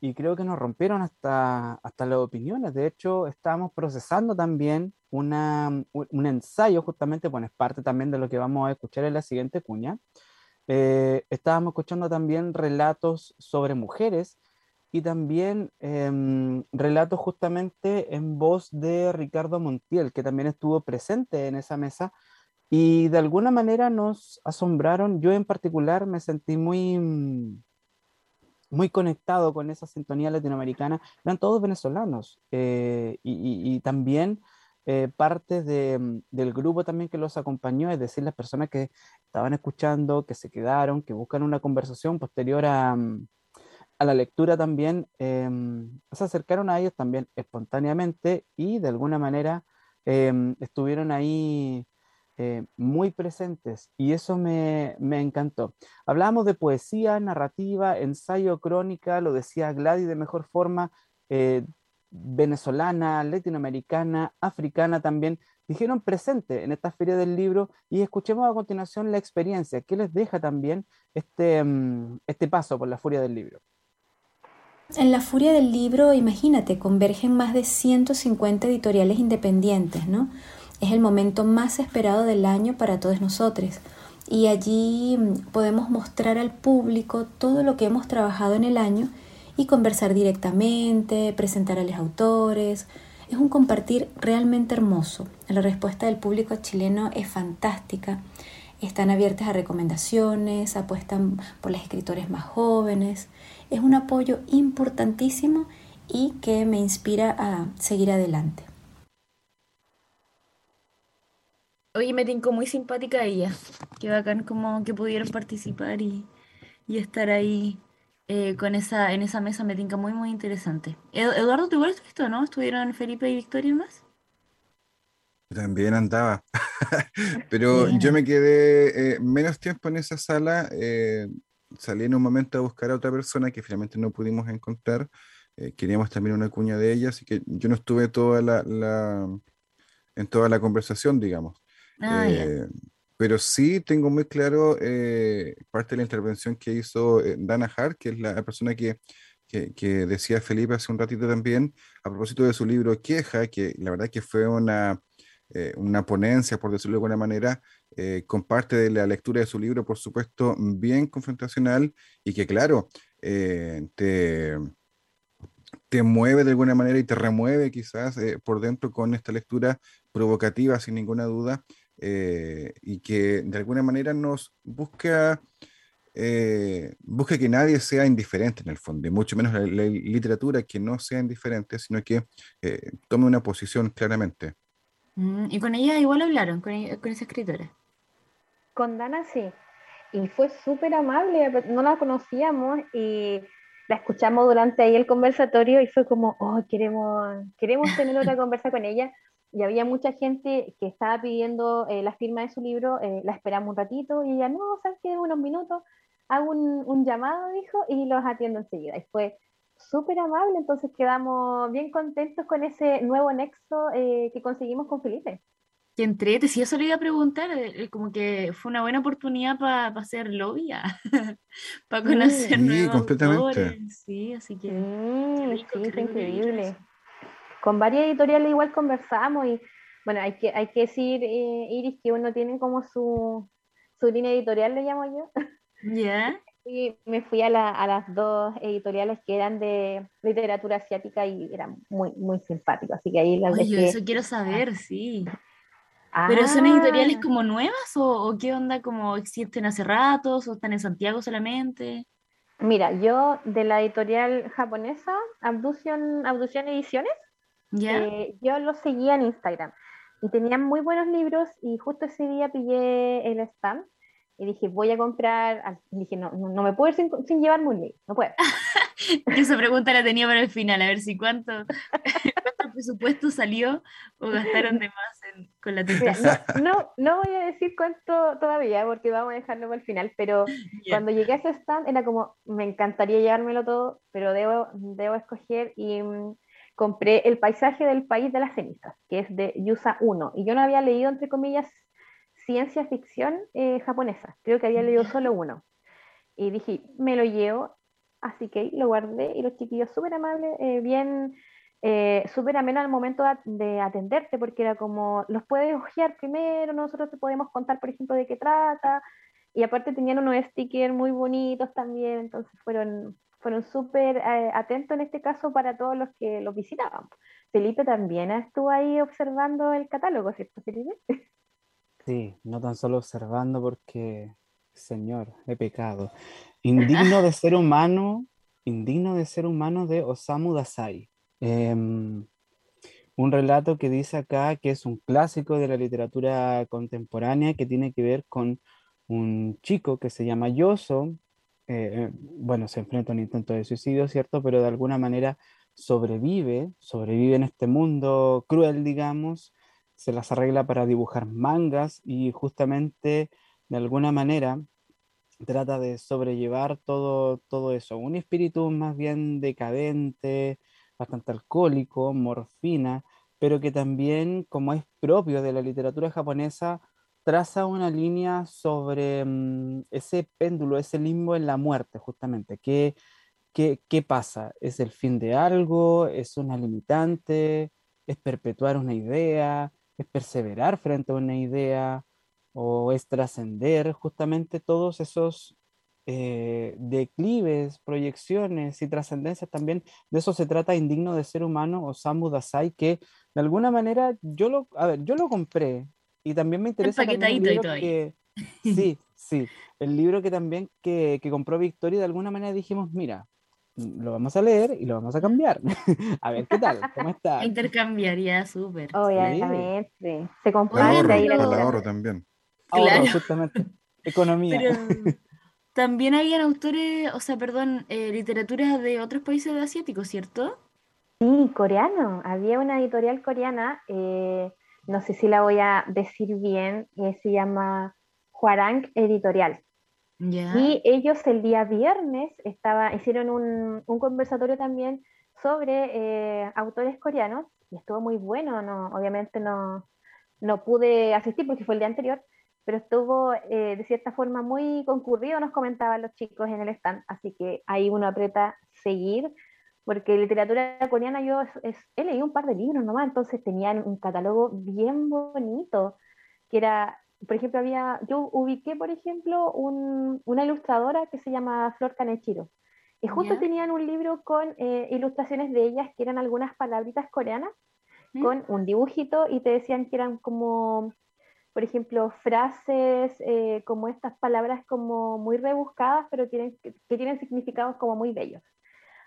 y creo que nos rompieron hasta, hasta las opiniones. De hecho, estábamos procesando también una, un, ensayo, justamente, bueno, es parte también de lo que vamos a escuchar en la siguiente cuña. Eh, estábamos escuchando también relatos sobre mujeres y también em, relatos justamente en voz de Ricardo Montiel, que también estuvo presente en esa mesa y de alguna manera nos asombraron. Yo en particular me sentí muy, mm, muy conectado con esa sintonía latinoamericana. Eran todos venezolanos eh, y, y, también eh, parte mm, del grupo también que los acompañó, es decir, las personas que estaban escuchando, que se quedaron, que buscan una conversación posterior a... Mm, la lectura también em, se acercaron a ellos también espontáneamente y de alguna manera em, estuvieron ahí eh, muy presentes y eso me, me, encantó. Hablábamos de poesía, narrativa, ensayo, crónica, lo decía Gladys de mejor forma, eh, venezolana, latinoamericana, africana también, dijeron presente en esta feria del libro y escuchemos a continuación la experiencia que les deja también este, em, este paso por la furia del libro. En la furia del libro, imagínate, convergen más de 150 editoriales independientes, ¿no? Es el momento más esperado del año para todos nosotros y allí mm, podemos mostrar al público todo lo que hemos trabajado en el año y conversar directamente, presentar a los autores. Es un compartir realmente hermoso. La respuesta del público chileno es fantástica. Están abiertas a recomendaciones, apuestan por los escritores más jóvenes es un apoyo importantísimo y que me inspira a seguir adelante. Oye, me tincó muy simpática ella. Qué bacán como que pudieron participar y, estar ahí eh, con esa, en esa mesa. Me tinca muy, muy interesante. Eduardo, ¿tú igual estuviste, no? ¿Estuvieron Felipe y Victoria más? También andaba, pero yo me quedé eh, menos tiempo en esa sala. Eh, salí en un momento a buscar a otra persona que finalmente no pudimos encontrar. Eh, queríamos también una cuña de ella, así que yo no estuve toda la, en toda la conversación, digamos. Ah, pero sí tengo muy claro eh, parte de la intervención que hizo Dana Hart, que es la persona que, que, decía Felipe hace un ratito también, a propósito de su libro Queja, que la verdad que fue una, una ponencia, por decirlo de alguna manera, eh, comparte de la lectura de su libro, por supuesto, bien confrontacional y que, claro, eh, te, te mueve de alguna manera y te remueve quizás eh, por dentro con esta lectura provocativa, sin ninguna duda, y que de alguna manera nos busca... busca que nadie sea indiferente en el fondo, y mucho menos la, literatura que no sea indiferente, sino que tome una posición claramente. Mm, y con ella igual hablaron, con, con esa escritora. Con Dana sí. Y fue súper amable, no la conocíamos y la escuchamos durante ahí el conversatorio y fue como, oh, queremos, queremos tener otra conversa con ella. Y había mucha gente que estaba pidiendo eh, la firma de su libro, eh, la esperamos un ratito y ella, no, ¿sabes qué? Unos minutos, hago un, un llamado, dijo, y los atiendo enseguida. Y fue súper amable, entonces quedamos bien contentos con ese nuevo nexo eh, que conseguimos con Felipe que entrete, si eso le iba a preguntar, como que fue una buena oportunidad para hacer lobby, para conocer sí, nuevos completamente. Sí, así que sí, increíble. Con varias editoriales igual conversamos y bueno, hay que, hay que decir, eh, Iris, que uno tiene como su, su línea editorial, le llamo yo. Y me fui a, la, a, las dos editoriales que eran de literatura asiática y eran muy, muy simpáticos. Así que ahí las Oye, eso quiero saber, sí. ¿Pero son editoriales ah. como nuevas o, qué onda? ¿Como existen hace ratos o están en Santiago solamente? Mira, yo de la editorial japonesa, Abduction, Abduction Ediciones, eh, yo los seguía en Instagram y tenían muy buenos libros y justo ese día pillé el stand y dije, voy a comprar, dije, no, no, me puedo ir sin, sin llevarme un libro, no puedo. Esa pregunta la tenía para el final, a ver si cuánto, cuánto presupuesto salió o gastaron de más con la tentación. No, no, voy a decir cuánto todavía, porque vamos a dejarlo para el final, pero cuando llegué a ese stand era como, me encantaría llevármelo todo, pero debo, debo escoger y mm, compré El paisaje del país de las cenizas, que es de Yusa 1, y yo no había leído, entre comillas, ciencia ficción eh, japonesa, creo que había leído solo uno. Y dije, me lo llevo, así que lo guardé y los chiquillos súper amables, eh, bien, eh, súper ameno al momento de atenderte, porque era como, los puedes ojear primero, nosotros te podemos contar, por ejemplo, de qué trata, y aparte tenían unos stickers muy bonitos también, entonces fueron, fueron súper eh, atentos en este caso para todos los que los visitaban. Felipe también estuvo ahí observando el catálogo, ¿cierto, Felipe? Sí, no tan solo observando porque, Señor, he pecado. Indigno de ser humano, indigno de ser humano de Osamu Dazai. Em, un relato que dice acá que es un clásico de la literatura contemporánea que tiene que ver con un chico que se llama Yoso. Eh, bueno, se enfrenta a un intento de suicidio, ¿cierto? Pero de alguna manera sobrevive, sobrevive en este mundo cruel, digamos, se las arregla para dibujar mangas y justamente de alguna manera trata de sobrellevar todo, todo eso. Un espíritu más bien decadente, bastante alcohólico, morfina, pero que también, como es propio de la literatura japonesa, traza una línea sobre mm, ese péndulo, ese limbo en la muerte, justamente. ¿Qué, qué, qué pasa? ¿Es el fin de algo? ¿Es una limitante? ¿Es perpetuar una idea? ¿Es perseverar frente a una idea? o es trascender justamente todos esos eh, declives, proyecciones y trascendencias también. De eso se trata Indigno de Ser Humano o Samu Dasai, que de alguna manera yo lo, a ver, yo lo compré y también me interesa también el libro que, sí, sí, el libro que también que, que compró Victoria, de alguna manera dijimos, mira, lo vamos a leer y lo vamos a cambiar. a ver qué tal, ¿cómo está? Intercambiaría súper. Obviamente. Se comparte ahí el ahorro también. Claro. justamente. Economía. Pero también habían autores, o sea, perdón, eh, literatura de otros países asiáticos, ¿cierto? Sí, coreano. Había una editorial coreana, eh, no sé si la voy a decir bien, eh, se llama Huarang Editorial. Y ellos el día viernes estaba, hicieron un, un conversatorio también sobre autores coreanos y estuvo muy bueno, no, obviamente no, no pude asistir porque fue el día anterior, pero estuvo eh, de cierta forma muy concurrido, nos comentaban los chicos en el stand, así que ahí uno aprieta seguir, porque literatura coreana yo es, he leído un par de libros nomás, entonces tenían un catálogo bien bonito, que era, por ejemplo, había, yo ubiqué, por ejemplo, un, una ilustradora que se llama Flor Kanechiro, y justo tenían un libro con eh, ilustraciones de ellas, que eran algunas palabritas coreanas, ¿Mm? con un dibujito, y te decían que eran como por ejemplo, frases eh, como estas palabras como muy rebuscadas, pero tienen, que, tienen significados como muy bellos.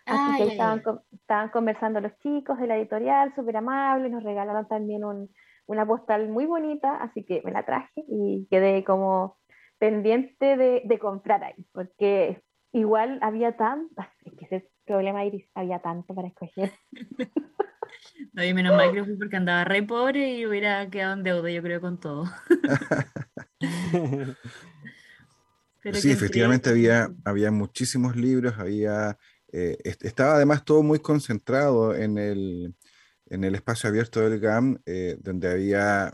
Así que estaban, estaban, conversando los chicos de la editorial, súper amables, nos regalaron también un, una postal muy bonita, así que me la traje y quedé como pendiente de, de comprar ahí, porque igual había tanto, es que ese problema Iris, había tanto para escoger. No, y menos mal que fui porque andaba re pobre y hubiera quedado en deuda, yo creo, con todo. sí, efectivamente había, había muchísimos libros, había, eh, estaba además todo muy concentrado en el, en el espacio abierto del GAM, eh, donde había,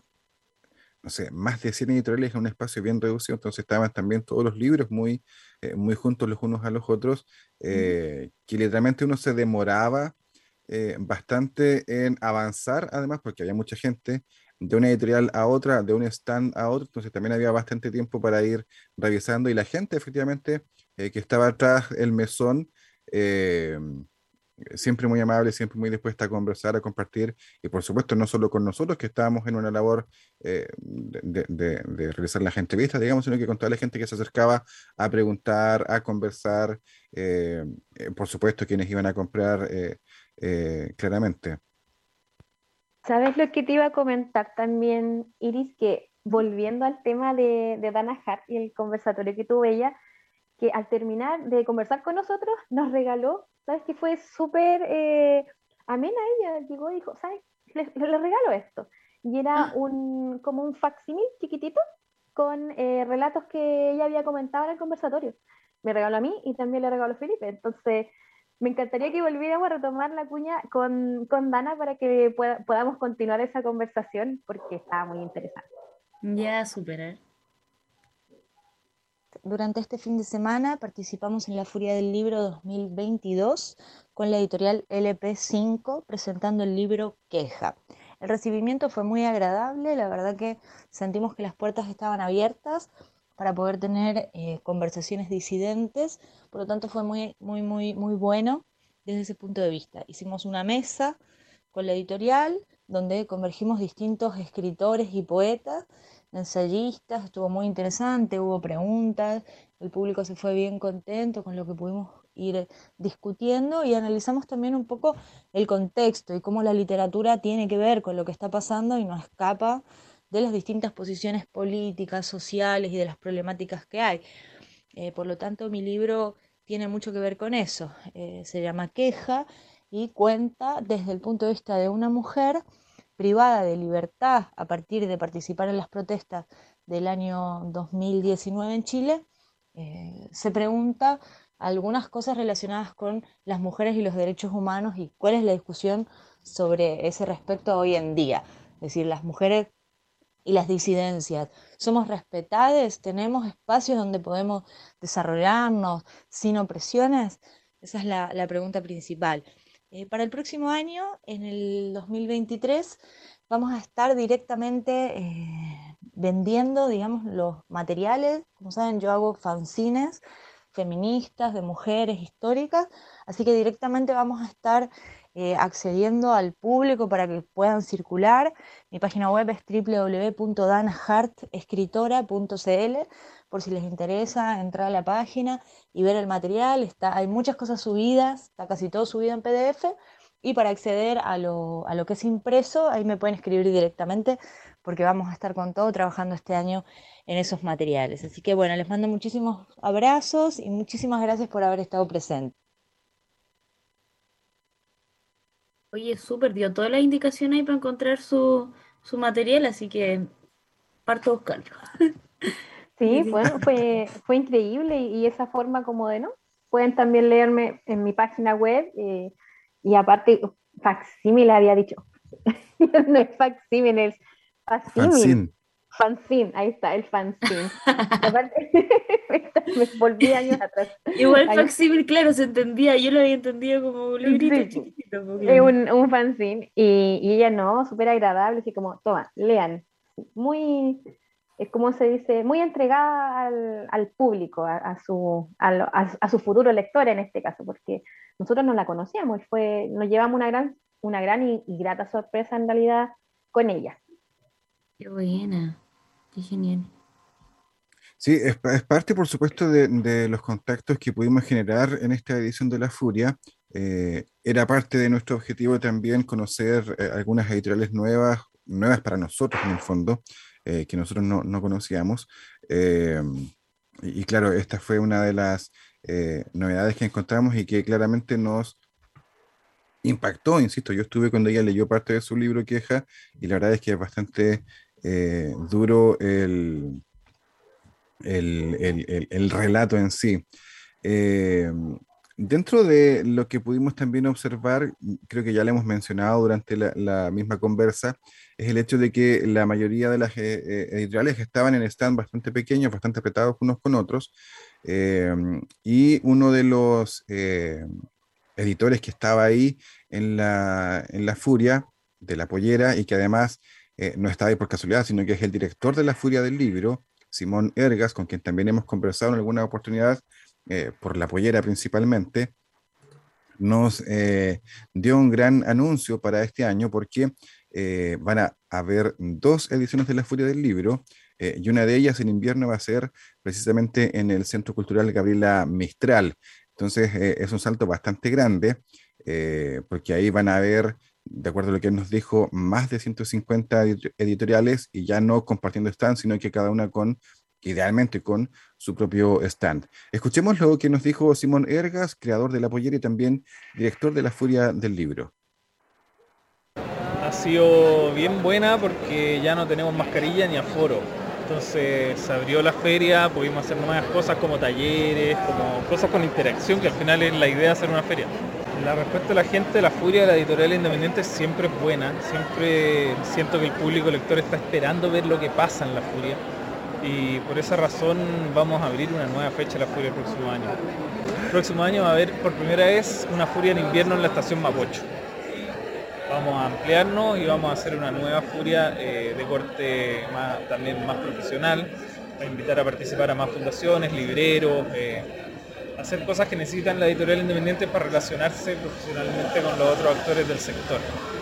no sé, más de 100 editoriales en un espacio bien reducido, entonces estaban también todos los libros muy, eh, muy juntos los unos a los otros, que literalmente uno se demoraba eh, bastante en avanzar, además, porque había mucha gente de una editorial a otra, de un stand a otro, entonces también había bastante tiempo para ir revisando y la gente efectivamente eh, que estaba atrás el mesón, eh, siempre muy amable, siempre muy dispuesta a conversar, a compartir, y por supuesto no solo con nosotros que estábamos en una labor de, de, realizar las entrevistas, digamos, sino que con toda la gente que se acercaba a preguntar, a conversar, por supuesto quienes iban a comprar eh, claramente. ¿Sabes lo que te iba a comentar también, Iris? Que volviendo al tema de, de Dana Hart y el conversatorio que tuvo ella, que al terminar de conversar con nosotros nos regaló, ¿sabes? Que fue súper eh, amena ella, llegó y dijo, ¿sabes? Le, le regalo esto. Y era Ah. un, como un facsímil chiquitito con eh, relatos que ella había comentado en el conversatorio. Me regaló a mí y también le regaló a Felipe. Entonces, me encantaría que volviéramos a retomar la cuña con, con Dana para que pueda- podamos continuar esa conversación porque estaba muy interesante. Ya, súper. Durante este fin de semana participamos en la Furia del Libro 2022 con la editorial LP5 presentando el libro Queja. El recibimiento fue muy agradable, la verdad que sentimos que las puertas estaban abiertas para poder tener eh, conversaciones disidentes, por lo tanto fue muy, muy, muy, muy bueno desde ese punto de vista. Hicimos una mesa con la editorial donde convergimos distintos escritores y poetas ensayistas, estuvo muy interesante, hubo preguntas, el público se fue bien contento con lo que pudimos ir discutiendo y analizamos también un poco el contexto y cómo la literatura tiene que ver con lo que está pasando y no escapa de las distintas posiciones políticas, sociales y de las problemáticas que hay. Eh, por lo tanto, mi libro tiene mucho que ver con eso. Eh, se llama Queja y cuenta desde el punto de vista de una mujer privada de libertad a partir de participar en las protestas del año 2019 en Chile, eh, se pregunta algunas cosas relacionadas con las mujeres y los derechos humanos y cuál es la discusión sobre ese respecto hoy en día. Es decir, las mujeres y las disidencias. ¿Somos respetadas? ¿Tenemos espacios donde podemos desarrollarnos sin opresiones? Esa es la, la pregunta principal. Eh, para el próximo año, en el 2023, vamos a estar directamente eh, vendiendo, digamos, los materiales. Como saben, yo hago fanzines feministas, de mujeres históricas, así que directamente vamos a estar eh, accediendo al público para que puedan circular. Mi página web es www.danhartescritora.cl por si les interesa entrar a la página y ver el material. Está, hay muchas cosas subidas, está casi todo subido en PDF. Y para acceder a lo, a lo que es impreso, ahí me pueden escribir directamente porque vamos a estar con todo trabajando este año en esos materiales. Así que bueno, les mando muchísimos abrazos y muchísimas gracias por haber estado presentes. Oye, súper, dio toda la indicación ahí para encontrar su, su material, así que parto a buscarlo. Sí, bueno, fue, fue increíble y, y esa forma como de, ¿no? Pueden también leerme en mi página web eh, y aparte, facsímil había dicho. no es facsímil, es facsímil. Fanzine. Ahí está, el fanzine. aparte, me volví años atrás. Igual facsímil, claro, se entendía, yo lo había entendido como un librito Sí. chiquitito. porque- Es un, un fanzine y, y ella no, súper agradable, así como, toma, lean. Muy, es como se dice, muy entregada al, al público, a, a su, a, lo- a- a su futuro lector en este caso, porque nosotros no la conocíamos y fue, nos llevamos una gran, una gran y, y grata sorpresa en realidad con ella. Qué buena, qué genial. Sí, es, pa- es parte, por supuesto, de, de los contactos que pudimos generar en esta edición de La Furia. Eh, era parte de nuestro objetivo también conocer eh, algunas editoriales nuevas, nuevas para nosotros en el fondo, eh, que nosotros no, no conocíamos. Eh, y, claro, esta fue una de las eh, novedades que encontramos y que claramente nos impactó, insisto, yo estuve cuando ella leyó parte de su libro Queja y la verdad es que es bastante eh, duro el, el, el- el- el relato en sí. Eh, dentro de lo que pudimos también observar, creo que ya lo hemos mencionado durante la, misma conversa, es el hecho de que la mayoría de las eh, eh, editoriales estaban en stand bastante pequeños, bastante apretados unos con otros, eh, y uno de los eh, editores que estaba ahí en la, en la Furia de la Pollera y que además no estaba ahí por casualidad, sino que es el director de la Furia del Libro, Simón Ergas, con quien también hemos conversado en alguna oportunidad, eh, por la Pollera principalmente, nos eh, dio un gran anuncio para este año porque eh, van a haber dos ediciones de la Furia del Libro y una de ellas en invierno va a ser precisamente en el Centro Cultural Gabriela Mistral. Entonces es un salto bastante grande porque ahí van a haber, de acuerdo a lo que nos dijo, más de 150 edit- editoriales y ya no compartiendo stand, sino que cada una con idealmente con su propio stand. Escuchemos lo que nos dijo Simón Ergas, creador de La y también director de La Furia del Libro. Ha sido bien buena porque ya no tenemos mascarilla ni aforo. Entonces se abrió la feria, pudimos hacer nuevas cosas como talleres, como cosas con interacción, que al final es la idea de hacer una feria. La respuesta de la gente, la furia de la editorial independiente siempre es buena, siempre siento que el público lector está esperando ver lo que pasa en la furia y por esa razón vamos a abrir una nueva fecha de la furia el próximo año. El próximo año va a haber por primera vez una furia en invierno en la estación Mapocho vamos a ampliarnos y vamos a hacer una nueva furia eh, de corte también más profesional, a invitar a participar a más fundaciones, libreros, eh, hacer cosas que necesitan la editorial independiente para relacionarse profesionalmente con los otros actores del sector.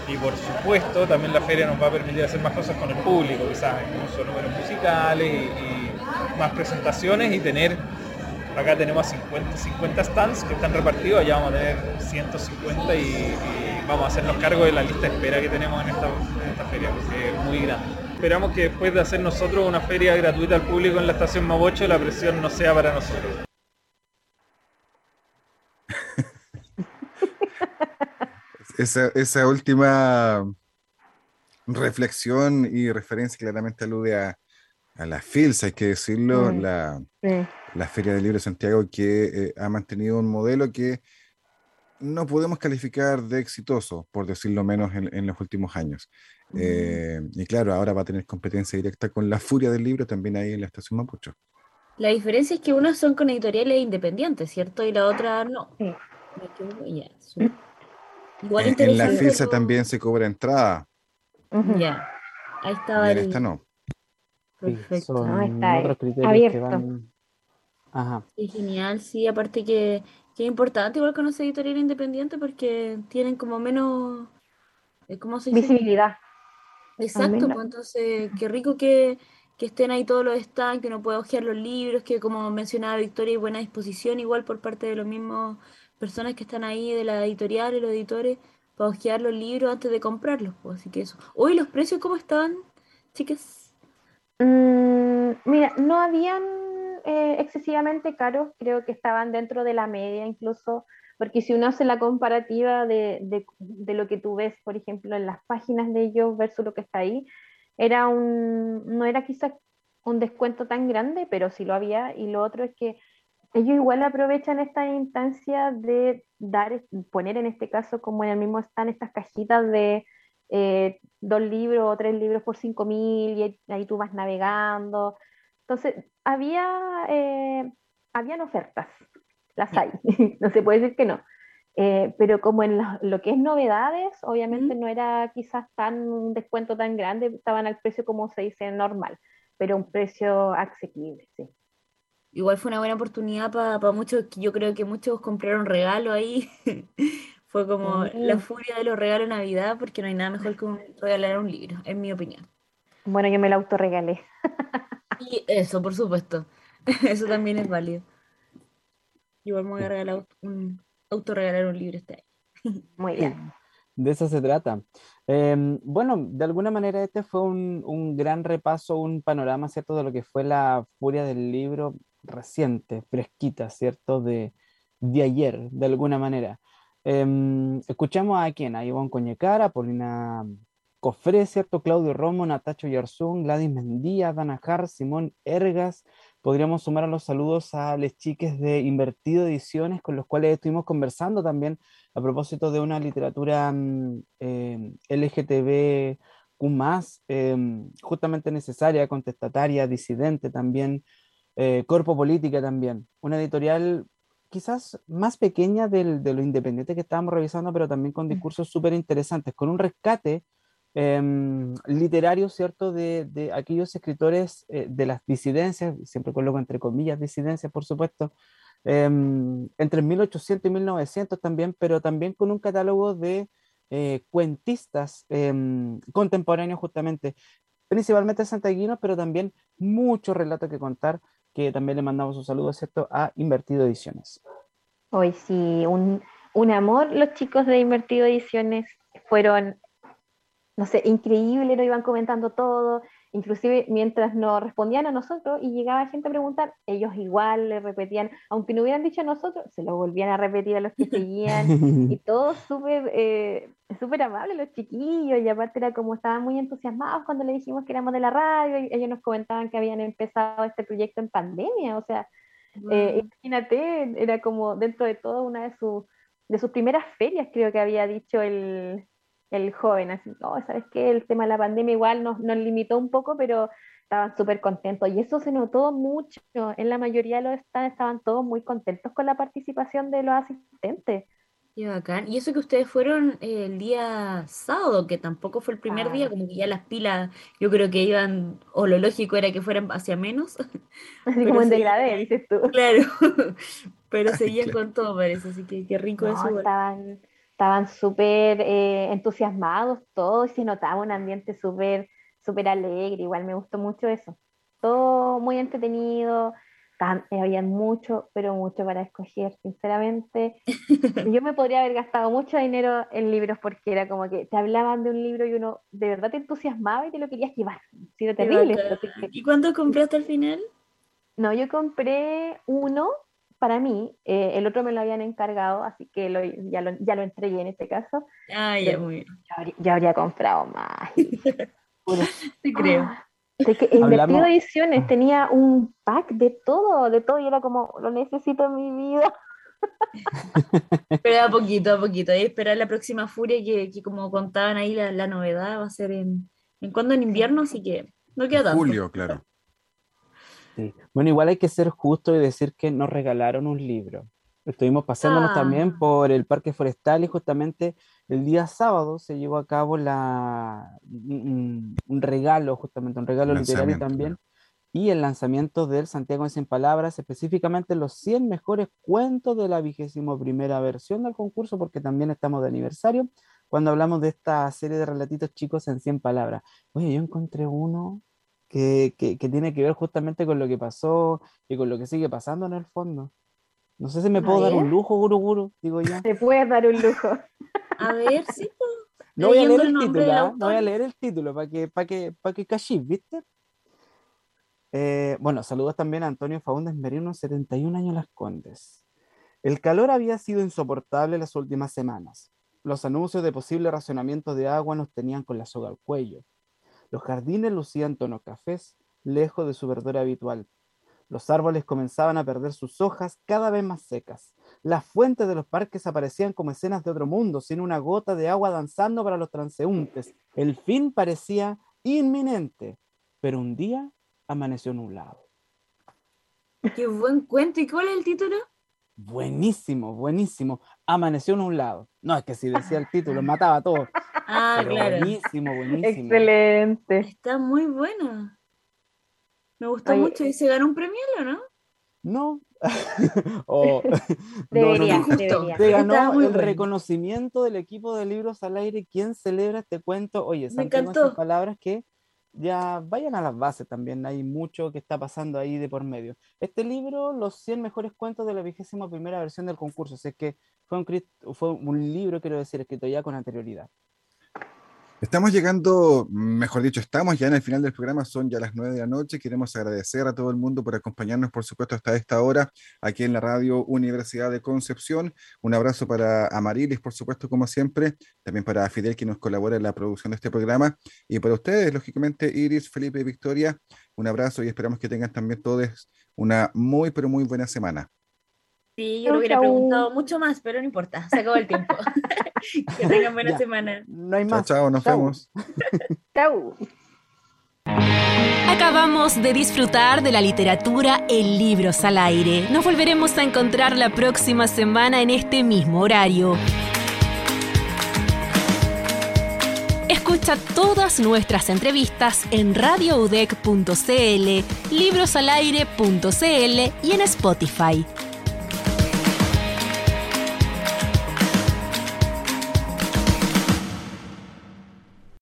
Y por supuesto también la feria nos va a permitir hacer más cosas con el público, quizás incluso números musicales y, más presentaciones y tener acá tenemos 50, 50 stands que están repartidos, allá vamos a tener 150 y vamos a hacernos cargo de la lista de espera que tenemos en esta, feria, porque es muy grande. Esperamos que después de hacer nosotros una feria gratuita al público en la estación Mabocho, la presión no sea para nosotros. Esa, última reflexión y referencia claramente alude a, la FILS, hay que decirlo, mm, la, Feria del Libro de Santiago, que eh, ha mantenido un modelo que no podemos calificar de exitoso, por decirlo menos, en, los últimos años. Eh, y claro, ahora va a tener competencia directa con la furia del libro también ahí en la estación Mapucho. La diferencia es que unas son con editoriales independientes, ¿cierto? Y la otra no. Igual en, la FILSA también se cobra entrada. Ya, ahí estaba. Y en esta no. Perfecto. Ah, está abierto. Ajá. Y genial, sí, aparte que que es importante igual conocer editorial independiente porque tienen como menos eh, ¿cómo se dice? visibilidad. Exacto, pues entonces qué rico que, estén ahí todos los stands, que uno pueda hojear los libros, que como mencionaba Victoria, hay buena disposición igual por parte de los mismos personas que están ahí de la editorial y los editores para hojear los libros antes de comprarlos. Pues, así que eso. Hoy los precios, ¿cómo estaban, chicas? Mm, mira, no habían eh, excesivamente caros, creo que estaban dentro de la media incluso, porque si uno hace la comparativa de, de, lo que tú ves, por ejemplo, en las páginas de ellos versus lo que está ahí, era un, no era quizás un descuento tan grande, pero sí lo había, y lo otro es que ellos igual aprovechan esta instancia de dar, poner en este caso como en el mismo están estas cajitas de eh, dos libros o tres libros por cinco mil y ahí tú vas navegando. Entonces, había, eh, habían ofertas, las hay, no se puede decir que no. Eh, pero como en lo, que es novedades, obviamente no era quizás tan un descuento tan grande, estaban al precio como se dice normal, pero un precio asequible, sí. Igual fue una buena oportunidad para muchos, yo creo que muchos compraron regalo ahí. fue como la furia de los regalos de Navidad, porque no hay nada mejor que regalar un libro, en mi opinión. Bueno, yo me lo autorregalé. Y eso, por supuesto. Eso también es válido. Igual me voy a regalar un, autorregalar un libro este año. Muy bien. De eso se trata. Em, bueno, de alguna manera este fue un, un, gran repaso, un panorama, ¿cierto? De lo que fue la furia del libro reciente, fresquita, ¿cierto? De, de ayer, de alguna manera. Em, escuchamos a quién, a Ivonne Coñecara, Paulina Cofré, ¿cierto? Claudio Romo, Natacho Yarzún, Gladys Mendía, Dana Jar, Simón Ergas. Podríamos sumar a los saludos a los chiques de Invertido Ediciones, con los cuales estuvimos conversando también a propósito de una literatura mm, eh, LGTB em, justamente necesaria, contestataria, disidente también, eh, corpo política también. Una editorial quizás más pequeña del, de lo independiente que estábamos revisando, pero también con mm. discursos súper interesantes, con un rescate Em, literario, ¿cierto?, de, aquellos escritores eh, de las disidencias, siempre coloco entre comillas disidencias, por supuesto, em, entre 1800 y 1900 también, pero también con un catálogo de eh, cuentistas em, contemporáneos justamente, principalmente santiaguinos, pero también muchos relatos que contar, que también le mandamos un saludo, ¿cierto?, a Invertido Ediciones. Hoy sí, un, un amor los chicos de Invertido Ediciones fueron no sé, increíble, nos iban comentando todo. Inclusive mientras nos respondían a nosotros y llegaba gente a preguntar, ellos igual le repetían, aunque no hubieran dicho a nosotros, se lo volvían a repetir a los que seguían. Y todos súper eh, súper amables los chiquillos y aparte era como estaban muy entusiasmados cuando le dijimos que éramos de la radio y ellos nos comentaban que habían empezado este proyecto en pandemia, o sea, eh, imagínate, era como dentro de todo una de sus de sus primeras ferias, creo que había dicho el, el joven, así, oh, ¿sabes qué? El tema de la pandemia igual nos, nos limitó un poco, pero estaban súper contentos y eso se notó mucho, en la mayoría de los estados estaban todos muy contentos con la participación de los asistentes. Qué bacán. Y eso que ustedes fueron eh, el día sábado, que tampoco fue el primer día, como que ya las pilas, yo creo que iban, o lo lógico era que fueran hacia menos. Así como en degradé, dices tú. Claro, pero seguían con todo, parece, así que qué rico no, eso. Estaban estaban súper eh, entusiasmados todos y se notaba un ambiente súper súper alegre, igual me gustó mucho eso. Todo muy entretenido, eh, había mucho, pero mucho para escoger, sinceramente. Yo me podría haber gastado mucho dinero en libros porque era como que te hablaban de un libro y uno de verdad te entusiasmaba y te lo querías llevar. Sí, terrible. ¿Y cuánto compraste al final? No, yo compré uno para mí, eh, el otro me lo habían encargado, así que lo, ya, lo, ya lo entregué en este caso. Ah, ya, muy bien. Ya habría, ya habría comprado más. Te creo. Ah, de que Invertido Ediciones tenía un pack de todo, de todo, y era como, lo necesito en mi vida. Pero a poquito, a poquito. Y esperar la próxima Furia, que, que como contaban ahí, la, la, novedad va a ser en, en cuando en invierno, así que no queda tanto. Julio, claro. Sí. Bueno, igual hay que ser justo y decir que nos regalaron un libro. Estuvimos pasándonos Ah. también por el Parque Forestal y justamente el día sábado se llevó a cabo la, un, un regalo, justamente un regalo literario también, y el lanzamiento del Santiago en 100 Palabras, específicamente los 100 mejores cuentos de la vigésimo primera versión del concurso, porque también estamos de aniversario, cuando hablamos de esta serie de relatitos chicos en 100 palabras. Oye, yo encontré uno que, que, que tiene que ver justamente con lo que pasó y con lo que sigue pasando en el fondo. No sé si me puedo dar un lujo, guru, guru, digo yo. Te puedes dar un lujo. A ver, sí. po. No voy a leer el título, ¿ah? no voy a leer el título para que, para que, para que cachis, ¿viste? Eh, bueno, saludos también a Antonio Faúndez Merino, 71 años Las Condes. El calor había sido insoportable las últimas semanas. Los anuncios de posible racionamiento de agua nos tenían con la soga al cuello. Los jardines lucían tonos cafés, lejos de su verdor habitual. Los árboles comenzaban a perder sus hojas cada vez más secas. Las fuentes de los parques aparecían como escenas de otro mundo, sin una gota de agua danzando para los transeúntes. El fin parecía inminente, pero un día amaneció nublado. Qué buen cuento. ¿Y cuál es el título? Buenísimo, buenísimo. Amaneció nublado. No, es que si decía el título, mataba todo. Ah, Pero claro. buenísimo, buenísimo. Excelente. Está muy bueno. Me gustó Oye, mucho. ¿Y se ganó un premio, o no? No. O- no, no, Debería, no. debería. Estaba ganó el bueno. reconocimiento del equipo de Libros al Aire. ¿Quién celebra este cuento? Oye, Me en encantó. palabras que ya vayan a las bases también. Hay mucho que está pasando ahí de por medio. Este libro, los 100 mejores cuentos de la vigésima primera versión del concurso. Es que fue un, fue un libro, quiero decir, escrito ya con anterioridad. Estamos llegando, mejor dicho, estamos ya en el final del programa, son ya las nueve de la noche. Queremos agradecer a todo el mundo por acompañarnos, por supuesto, hasta esta hora aquí en la radio Universidad de Concepción. Un abrazo para Amarilis, por supuesto, como siempre, también para Fidel, que nos colabora en la producción de este programa, y para ustedes, lógicamente, Iris, Felipe y Victoria, un abrazo y esperamos que tengan también todos una muy, pero muy buena semana. Sí, yo lo hubiera preguntado mucho más, pero no importa. Se acabó el tiempo. que tengan buena Ya. semana. No hay Chao, más. chao, nos Chau. vemos. Chau. Acabamos de disfrutar de la literatura en Libros al Aire. Nos volveremos a encontrar la próxima semana en este mismo horario. Escucha todas nuestras entrevistas en radioudec.cl, librosalaire.cl y en Spotify.